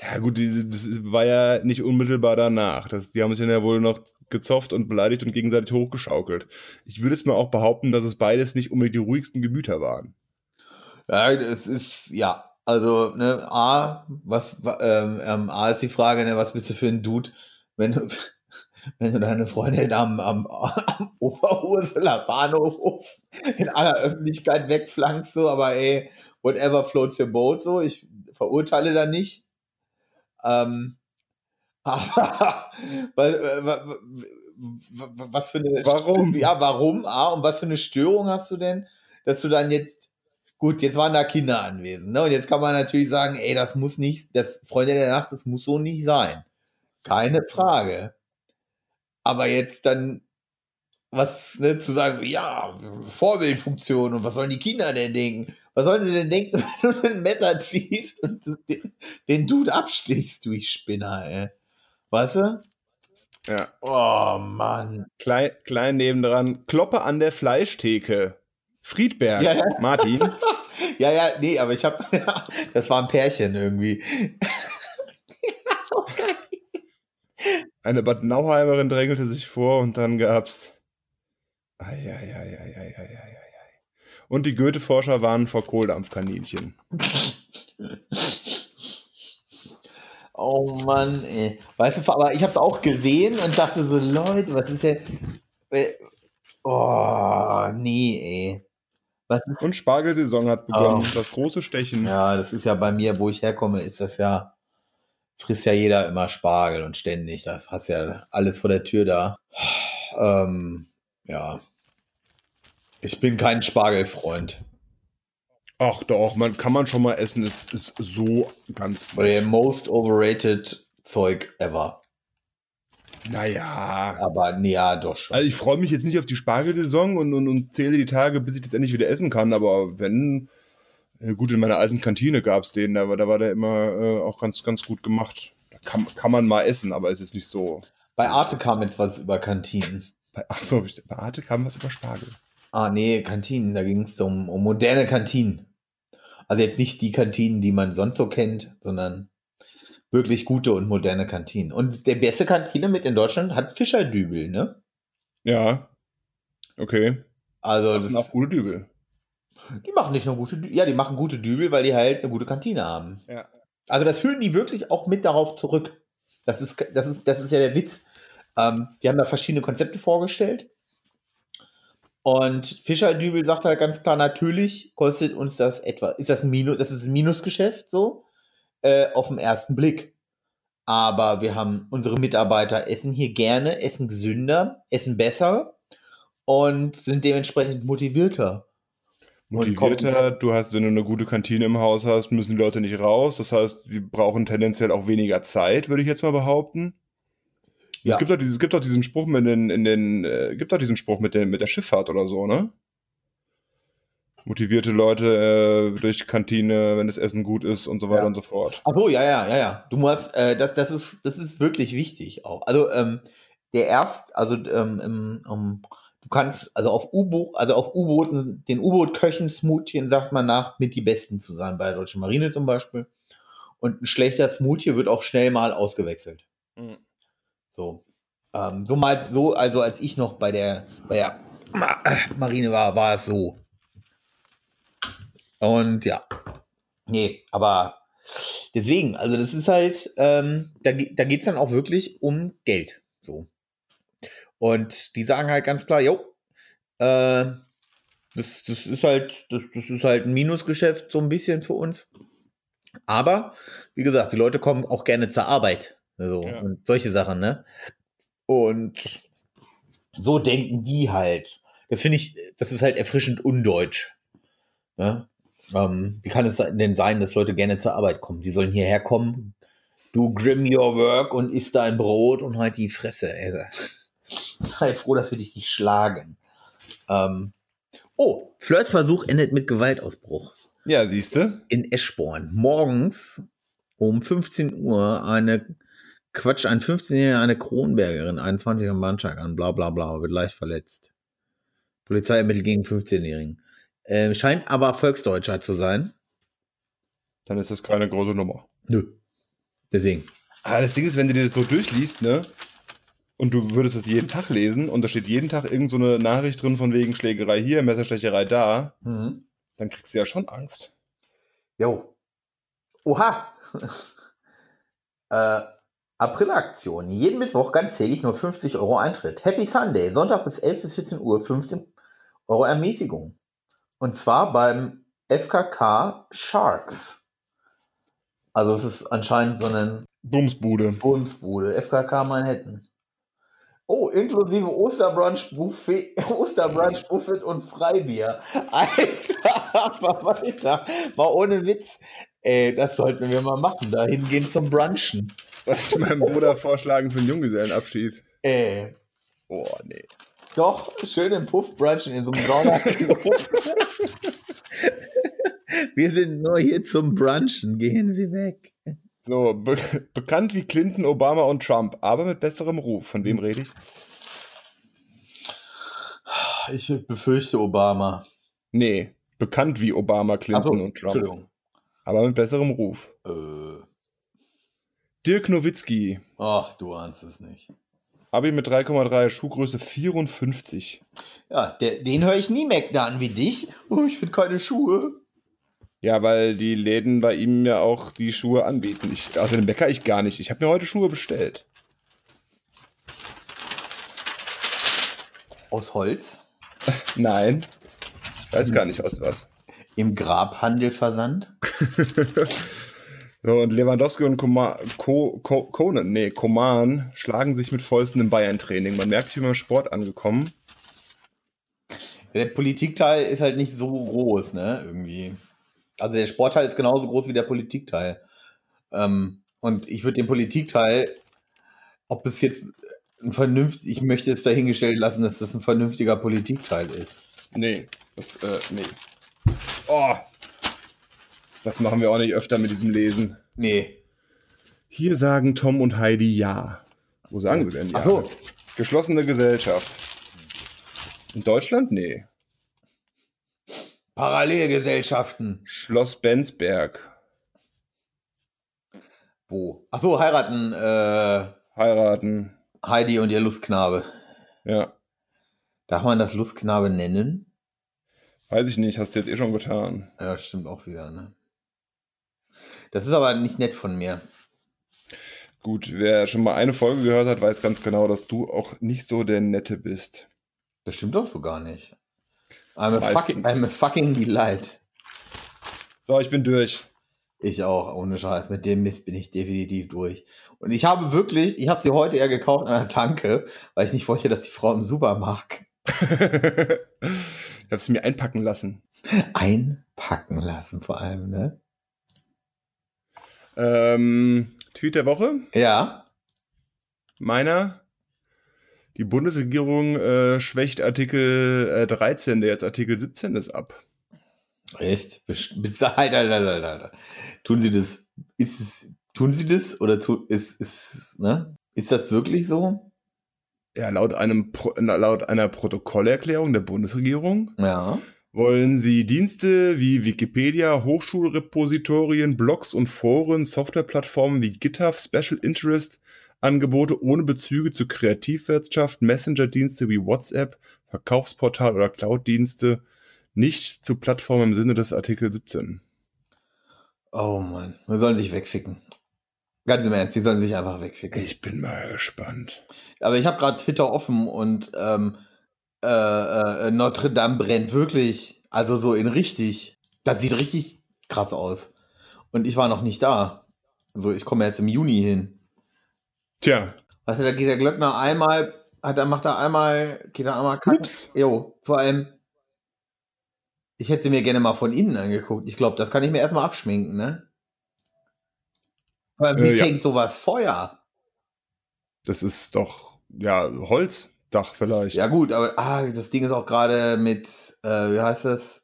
Ja, gut, das war ja nicht unmittelbar danach. Das, die haben sich dann ja wohl noch gezofft und beleidigt und gegenseitig hochgeschaukelt. Ich würde jetzt mal auch behaupten, dass es beides nicht unbedingt die ruhigsten Gemüter waren. Ja, es ist, ja, also, ne, A, was, wa- ähm, ähm, A ist die Frage, ne, was bist du für ein Dude, wenn du, [LAUGHS] wenn du deine Freundin am, am, am Oberursuler Bahnhof in aller Öffentlichkeit wegflankst, so, aber ey, whatever floats your boat, so, ich verurteile da nicht. Ähm, [LAUGHS] aber, was, äh, wa- wa- wa- was für eine, Warum? ja, warum, A, und was für eine Störung hast du denn, dass du dann jetzt, gut, jetzt waren da Kinder anwesend, ne, und jetzt kann man natürlich sagen, ey, das muss nicht, das Freunde der Nacht, das muss so nicht sein. Keine Frage. Aber jetzt dann, was, ne, zu sagen, so, ja, Vorbildfunktion und was sollen die Kinder denn denken? Was sollen die denn denken, [LAUGHS] wenn du ein Messer ziehst und den, den Dude abstichst, du ich Spinner, ey? Weißt du? Ja. Oh, Mann. Klein, klein nebendran, Kloppe an der Fleischtheke. Friedberg. Ja, ja. Martin. [LAUGHS] Ja, ja, nee, aber ich hab, [LAUGHS] das war ein Pärchen irgendwie. Eine Bad Nauheimerin drängelte sich vor und dann gab's. Eieieiei. Und die Goethe-Forscher waren vor Kohldampfkaninchen. Oh Mann, ey. Weißt du, aber ich hab's auch gesehen und dachte so, Leute, was ist denn. äh, Oh, nee, ey. Was ist. Und Spargelsaison hat begonnen. Oh. Das große Stechen. Ja, das ist ja bei mir, wo ich herkomme, ist das ja. Frisst ja jeder immer Spargel und ständig. Das hast ja alles vor der Tür da. Ähm, ja. Ich bin kein Spargelfreund. Ach doch, man kann man schon mal essen. Es ist so ganz. Weil most overrated Zeug ever. Naja. Aber nee, ja, doch schon. Also ich freue mich jetzt nicht auf die Spargelsaison und, und, und zähle die Tage, bis ich das endlich wieder essen kann. Aber wenn, gut, in meiner alten Kantine gab es den, aber da war der immer äh, auch ganz, ganz gut gemacht. Da kann, kann man mal essen, aber es ist nicht so. Bei Arte kam jetzt was über Kantinen. Bei, achso, bei Arte kam was über Spargel. Ah, nee, Kantinen. Da ging es um, um moderne Kantinen. Also jetzt nicht die Kantinen, die man sonst so kennt, sondern wirklich gute und moderne Kantinen. Und der beste Kantine mit in Deutschland hat Fischerdübel, ne? Ja. Okay. Also Und auch das, gute Dübel. die machen nicht nur gute Dübel, ja, die machen gute Dübel, weil die halt eine gute Kantine haben. Ja. Also das führen die wirklich auch mit darauf zurück. Das ist, das ist, das ist ja der Witz. Ähm, die haben da verschiedene Konzepte vorgestellt. Und Fischerdübel sagt halt ganz klar, natürlich kostet uns das etwa, ist das Minus, das ist ein Minusgeschäft so, äh, auf den ersten Blick. Aber wir haben unsere Mitarbeiter essen hier gerne, essen gesünder, essen besser und sind dementsprechend motivierter. Motivierter, du hast, wenn du eine gute Kantine im Haus hast, müssen die Leute nicht raus. Das heißt, sie brauchen tendenziell auch weniger Zeit, würde ich jetzt mal behaupten. Ja. Es gibt doch, dieses, gibt doch diesen Spruch mit den, in den, äh, gibt doch diesen Spruch mit, den, mit der Schifffahrt oder so, ne? Motivierte Leute äh, durch Kantine, wenn das Essen gut ist und so weiter Ja. und so fort. Ach so, ja, ja, ja, ja. Du musst, äh, das, das ist, das ist wirklich wichtig auch. Also ähm, der erst, also ähm, im, ähm, du kannst, also auf U-Boot, also auf U-Booten, den U-Boot-Köchen Smoothien sagt man nach, mit die besten zu sein, bei der Deutschen Marine zum Beispiel. Und ein schlechter Smoothie wird auch schnell mal ausgewechselt. Mhm. So. Ähm, so mal so, also als ich noch bei der, bei der äh, Marine war, war es so. Und ja. Nee, aber deswegen, also das ist halt, ähm, da, da geht es dann auch wirklich um Geld. So. Und die sagen halt ganz klar, jo, äh, das, das ist halt, das, das ist halt ein Minusgeschäft, so ein bisschen für uns. Aber, wie gesagt, die Leute kommen auch gerne zur Arbeit. So, Ja. und solche Sachen, ne? Und so denken die halt. Das finde ich, das ist halt erfrischend undeutsch. Ne? Ähm, wie kann es denn sein, dass Leute gerne zur Arbeit kommen? Sie sollen hierher kommen, du grim your work und isst dein Brot und halt die Fresse. Ey. [LAUGHS] Sei froh, dass wir dich nicht schlagen. Ähm, oh, Flirtversuch endet mit Gewaltausbruch Ja, siehst du? in Eschborn. Morgens um 15 Uhr eine Quatsch, ein 15-Jähriger, eine Kronbergerin, 21 am Bahnsteig an, bla bla bla, wird leicht verletzt. Polizei ermittelt gegen 15-Jährigen. Ähm, scheint aber Volksdeutscher zu sein. Dann ist das keine große Nummer. Nö. Deswegen. Ah, das Ding ist, wenn du dir das so durchliest, ne? Und du würdest es jeden Tag lesen und da steht jeden Tag irgend so eine Nachricht drin von wegen Schlägerei hier, Messerstecherei da, Mhm. dann kriegst du ja schon Angst. Jo. Oha. [LAUGHS] äh, Aprilaktion. Jeden Mittwoch ganztägig nur 50 Euro Eintritt. Happy Sunday. Sonntag bis 11 bis 14 Uhr 15 Euro Ermäßigung. Und zwar beim FKK Sharks. Also es ist anscheinend so eine Bumsbude. Bumsbude. FKK Manhattan. Oh, inklusive Osterbrunch Buffet, [LAUGHS] Osterbrunch Buffet und Freibier. [LAUGHS] Alter, mal weiter. Mal ohne Witz. Ey, das sollten wir mal machen. Da hingehen zum Brunchen. Soll ich meinem Bruder vorschlagen für einen Junggesellenabschied? Ey, Oh, nee. doch, schön im Puff brunchen in so einem Sauna. [LAUGHS] wir sind nur hier zum Brunchen. Gehen Sie weg. So, be bekannt wie Clinton, Obama und Trump, aber mit besserem Ruf. Von wem rede ich? Ich befürchte Obama. Nee, bekannt wie Obama, Clinton und Trump, Entschuldigung. aber mit besserem Ruf. Äh, Dirk Nowitzki, ach, du ahnst es nicht. Abi mit 3,3, Schuhgröße 54. Ja, der, den höre ich nie meckern wie dich. Oh, ich finde keine Schuhe. Ja, weil die Läden bei ihm ja auch die Schuhe anbieten. Ich, also den mecker ich gar nicht. Ich habe mir heute Schuhe bestellt. Aus Holz? [LAUGHS] Nein. Ich weiß gar nicht aus was. Im Grabhandel versandt? [LAUGHS] So, und Lewandowski und Koma, Ko, Ko, nee, Koman schlagen sich mit Fäusten im Bayern-Training. Man merkt, ich bin beim Sport angekommen. Der Politikteil ist halt nicht so groß, ne? Irgendwie. Also der Sportteil ist genauso groß wie der Politikteil. Ähm, und ich würde den Politikteil, ob es jetzt ein vernünftig, ich möchte jetzt dahingestellt lassen, dass das ein vernünftiger Politikteil ist. Nee, das, äh, nee. Oh, das machen wir auch nicht öfter mit diesem Lesen. Nee. Hier sagen Tom und Heidi ja. Wo sagen sie denn ja? Ach so. Geschlossene Gesellschaft. In Deutschland? Nee. Parallelgesellschaften. Schloss Bensberg. Wo? Ach so, heiraten äh, Heiraten. Heidi und ihr Lustknabe. Ja. Darf man das Lustknabe nennen? Weiß ich nicht, hast du jetzt eh schon getan. Ja, stimmt auch wieder, ne? Das ist aber nicht nett von mir. Gut, wer schon mal eine Folge gehört hat, weiß ganz genau, dass du auch nicht so der Nette bist. Das stimmt doch so gar nicht. I'm a, fucking, I'm a fucking delight. So, ich bin durch. Ich auch, ohne Scheiß. Mit dem Mist bin ich definitiv durch. Und ich habe wirklich, ich habe sie heute eher gekauft an der Tanke, weil ich nicht wollte, dass die Frau im Supermarkt. [LAUGHS] ich habe sie mir einpacken lassen. [LAUGHS] Einpacken lassen, vor allem, ne? Ähm, Tweet der Woche? Ja. Meiner? Die Bundesregierung äh, schwächt Artikel äh, 13, der jetzt Artikel 17 ist, ab. Echt? Bis, [LAUGHS] bis, Alter, Alter, Alter. Tun sie das? Ist es, tun sie das? Oder tu, ist, ist, ne? ist das wirklich so? Ja, laut, einem, laut einer Protokollerklärung der Bundesregierung ja. Wollen sie Dienste wie Wikipedia, Hochschulrepositorien, Blogs und Foren, Softwareplattformen wie GitHub, Special Interest, Angebote ohne Bezüge zur Kreativwirtschaft, Messenger-Dienste wie WhatsApp, Verkaufsportal oder Cloud-Dienste nicht zu Plattformen im Sinne des Artikel 17. Oh Mann, wir sollen sich wegficken. Ganz im Ernst, die sollen sich einfach wegficken. Ich bin mal gespannt. Aber ich habe gerade Twitter offen und ähm, äh, äh, Notre Dame brennt wirklich, also so in richtig. Das sieht richtig krass aus. Und ich war noch nicht da. So, ich komme jetzt im Juni hin. Tja. Weißt du, da geht der Glöckner einmal, hat, da macht er einmal, geht er einmal kacken. Ups. Jo, vor allem, ich hätte sie mir gerne mal von innen angeguckt. Ich glaube, das kann ich mir erstmal abschminken, ne? Aber wie äh, fängt ja. sowas Feuer? Das ist doch, ja, Holzdach vielleicht. Ja, gut, aber ah, das Ding ist auch gerade mit, äh, wie heißt das?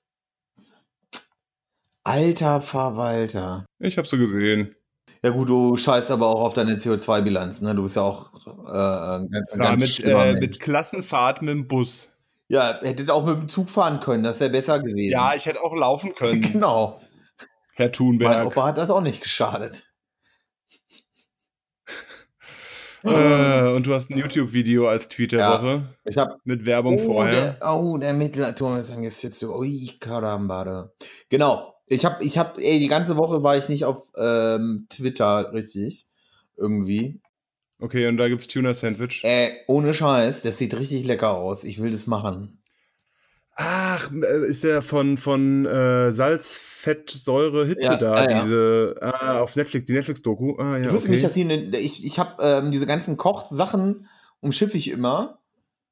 Alter Verwalter. Ich habe so gesehen. Ja gut, du scheißt aber auch auf deine CO2-Bilanz, ne? Du bist ja auch äh, ganz, ja, ganz mit, äh, mit Klassenfahrt mit dem Bus. Ja, hättet auch mit dem Zug fahren können, das wäre besser gewesen. Ja, ich hätte auch laufen können. [LAUGHS] genau. Herr Thunberg. Mein Opa hat das auch nicht geschadet. Äh, und du hast ein YouTube-Video als Tweet der ja, Woche. Ich hab, mit Werbung oh, vorher. Der, oh, der Mittelalter ist jetzt so, ui, caramba. Genau. Ich habe, ich habe, ey, die ganze Woche war ich nicht auf ähm, Twitter richtig. Irgendwie. Okay, und da gibt's Tuna Sandwich. Äh, ohne Scheiß, das sieht richtig lecker aus. Ich will das machen. Ach, äh, ist der von, von äh, Salz, Fett, Säure, Hitze ja, da, ja, diese ah, auf Netflix, die Netflix-Doku. Ah, ja, ich wusste okay. nicht, dass sie ne, ich, ich habe ähm, diese ganzen Kochsachen umschiffe ich immer.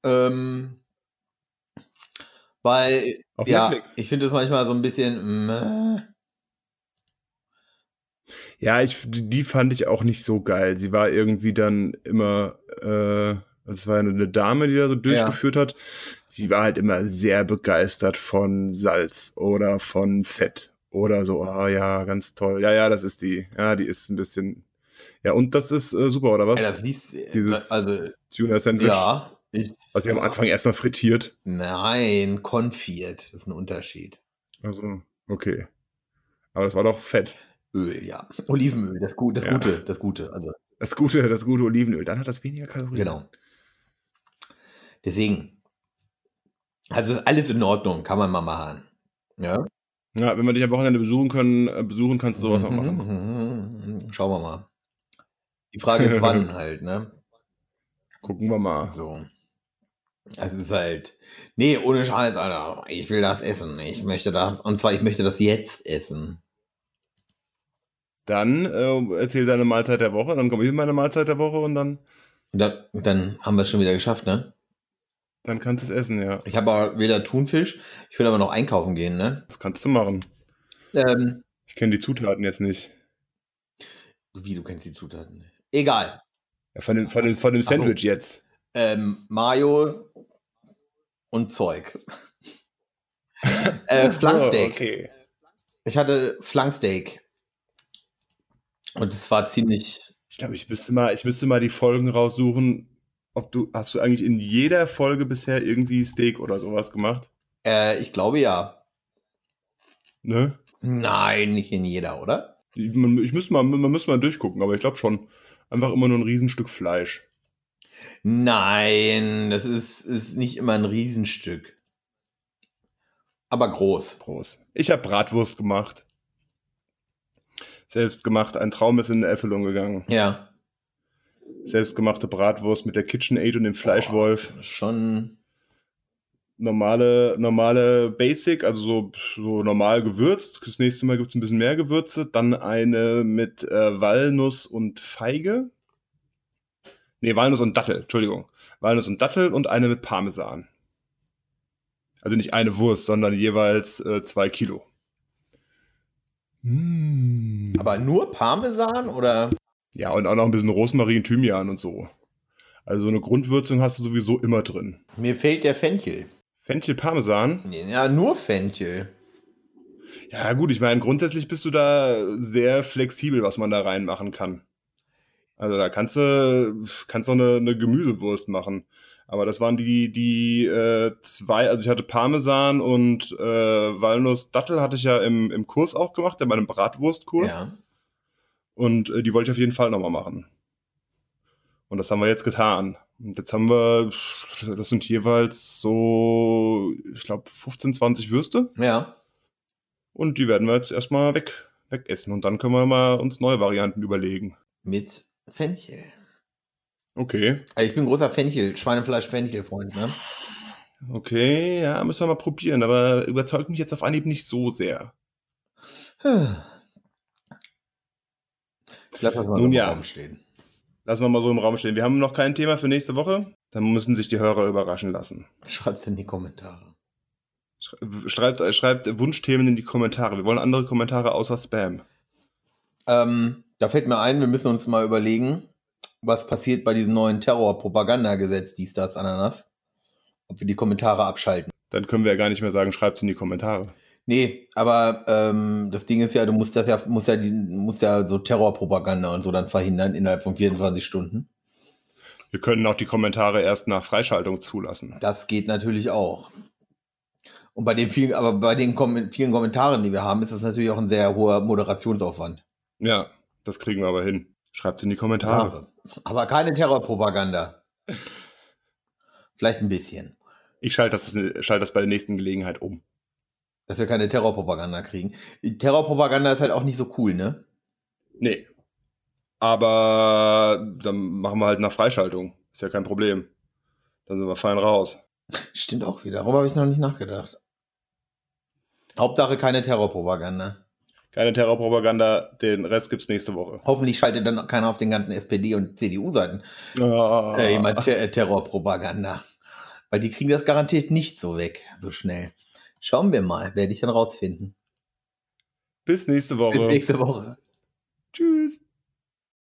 Ähm, weil auf ja, Netflix. ich finde es manchmal so ein bisschen. Meh. Ja, ich, die fand ich auch nicht so geil. Sie war irgendwie dann immer, äh, das war eine Dame, die da so durchgeführt ja. hat. Sie war halt immer sehr begeistert von Salz oder von Fett oder so. Ah ja, ganz toll. Ja, ja, das ist die. Ja, die ist ein bisschen. Ja, und das ist äh, super, oder was? Ja, das liest, Dieses also, Tuna Sandwich. Ja. Ich, was ihr am Anfang erstmal frittiert. Nein, konfiert. Das ist ein Unterschied. Also, okay. Aber das war doch Fett. Öl, ja. Olivenöl, das, Gu das ja. Gute, das Gute. Also. Das Gute, das gute Olivenöl. Dann hat das weniger Kalorien. Genau. Deswegen. Also ist alles in Ordnung, kann man mal machen. Ja. Ja, wenn wir dich am Wochenende besuchen können, äh, besuchen kannst du sowas mhm, auch machen. Mhm, Schauen wir mal. Die Frage ist wann [LAUGHS] halt, ne? Gucken wir mal. So. Es ist halt. Nee, ohne Scheiß, Alter. Ich will das essen. Ich möchte das. Und zwar, ich möchte das jetzt essen. Dann äh, erzähl deine Mahlzeit der Woche, dann komme ich mit meiner Mahlzeit der Woche und dann. Da, dann haben wir es schon wieder geschafft, ne? Dann kannst du es essen, ja. Ich habe aber weder Thunfisch, ich will aber noch einkaufen gehen, ne? Das kannst du machen. Ähm, ich kenne die Zutaten jetzt nicht. Wie, du kennst die Zutaten nicht? Egal. Ja, von dem, von dem, von dem Sandwich so. jetzt. Ähm, Mayo und Zeug. äh, [LAUGHS] Flanksteak. Oh, okay. Ich hatte Flanksteak. Und es war ziemlich. Ich glaube, ich müsste mal, ich müsste mal die Folgen raussuchen. Ob du, hast du eigentlich in jeder Folge bisher irgendwie Steak oder sowas gemacht? Äh, ich glaube ja. Ne? Nein, nicht in jeder, oder? Ich, ich müsste mal, man müsste mal durchgucken, aber ich glaube schon. Einfach immer nur ein Riesenstück Fleisch. Nein, das ist, ist nicht immer ein Riesenstück. Aber groß. Groß. Ich habe Bratwurst gemacht selbst gemacht. Ein Traum ist in Erfüllung gegangen. Ja. Selbstgemachte Bratwurst mit der KitchenAid und dem Fleischwolf. Oh, schon. normale, normale Basic, also so, so normal gewürzt. Das nächste Mal gibt es ein bisschen mehr Gewürze. Dann eine mit äh, Walnuss und Feige. Nee, Walnuss und Dattel, Entschuldigung. Walnuss und Dattel und eine mit Parmesan. Also nicht eine Wurst, sondern jeweils äh, zwei Kilo. Mm. Aber nur Parmesan oder? Ja, und auch noch ein bisschen Rosmarin, Thymian und so. Also eine Grundwürzung hast du sowieso immer drin. Mir fehlt der Fenchel. Fenchel Parmesan? Ja, nur Fenchel. Ja, gut, ich meine, grundsätzlich bist du da sehr flexibel, was man da reinmachen kann. Also da kannst du kannst auch eine, eine Gemüsewurst machen. Aber das waren die, die äh, zwei, also ich hatte Parmesan und äh, Walnuss Dattel hatte ich ja im, im Kurs auch gemacht, in meinem Bratwurstkurs. Ja. Und äh, die wollte ich auf jeden Fall nochmal machen. Und das haben wir jetzt getan. Und jetzt haben wir, das sind jeweils so, ich glaube, 15, 20 Würste. Ja. Und die werden wir jetzt erstmal weg, wegessen. Und dann können wir mal uns neue Varianten überlegen. Mit Fenchel. Okay. Also ich bin großer Fenchel, Schweinefleisch-Fenchel-Freund, ne? Okay, ja, müssen wir mal probieren, aber überzeugt mich jetzt auf Anhieb nicht so sehr. [SIGHS] Lass das mal Nun im ja. Raum stehen. Lassen wir mal so im Raum stehen. Wir haben noch kein Thema für nächste Woche. Dann müssen sich die Hörer überraschen lassen. Schreibt's in die Kommentare. Schreibt, schreibt Wunschthemen in die Kommentare. Wir wollen andere Kommentare außer Spam. Ähm, da fällt mir ein, wir müssen uns mal überlegen, was passiert bei diesem neuen Terror-Propagandagesetz, dies, das, Ananas. Ob wir die Kommentare abschalten. Dann können wir ja gar nicht mehr sagen, schreibt es in die Kommentare. Nee, aber ähm, das Ding ist ja, du musst das ja, musst ja, musst ja so Terrorpropaganda und so dann verhindern innerhalb von 24 Stunden. Wir können auch die Kommentare erst nach Freischaltung zulassen. Das geht natürlich auch. Und bei den vielen, aber bei den Kom vielen Kommentaren, die wir haben, ist das natürlich auch ein sehr hoher Moderationsaufwand. Ja, das kriegen wir aber hin. Schreibt es in die Kommentare. Ja, aber keine Terrorpropaganda. Vielleicht ein bisschen. Ich schalte das, schalte das bei der nächsten Gelegenheit um. Dass wir keine Terrorpropaganda kriegen. Terrorpropaganda ist halt auch nicht so cool, ne? Nee. Aber dann machen wir halt nach Freischaltung. Ist ja kein Problem. Dann sind wir fein raus. Stimmt auch wieder. Darüber habe ich noch nicht nachgedacht. Hauptsache keine Terrorpropaganda. Keine Terrorpropaganda, den Rest gibt's nächste Woche. Hoffentlich schaltet dann keiner auf den ganzen SPD- und CDU-Seiten Ah. äh, jemand Ter Terrorpropaganda. Weil die kriegen das garantiert nicht so weg, so schnell. Schauen wir mal, werde ich dann rausfinden. Bis nächste Woche. Bis nächste Woche. Tschüss.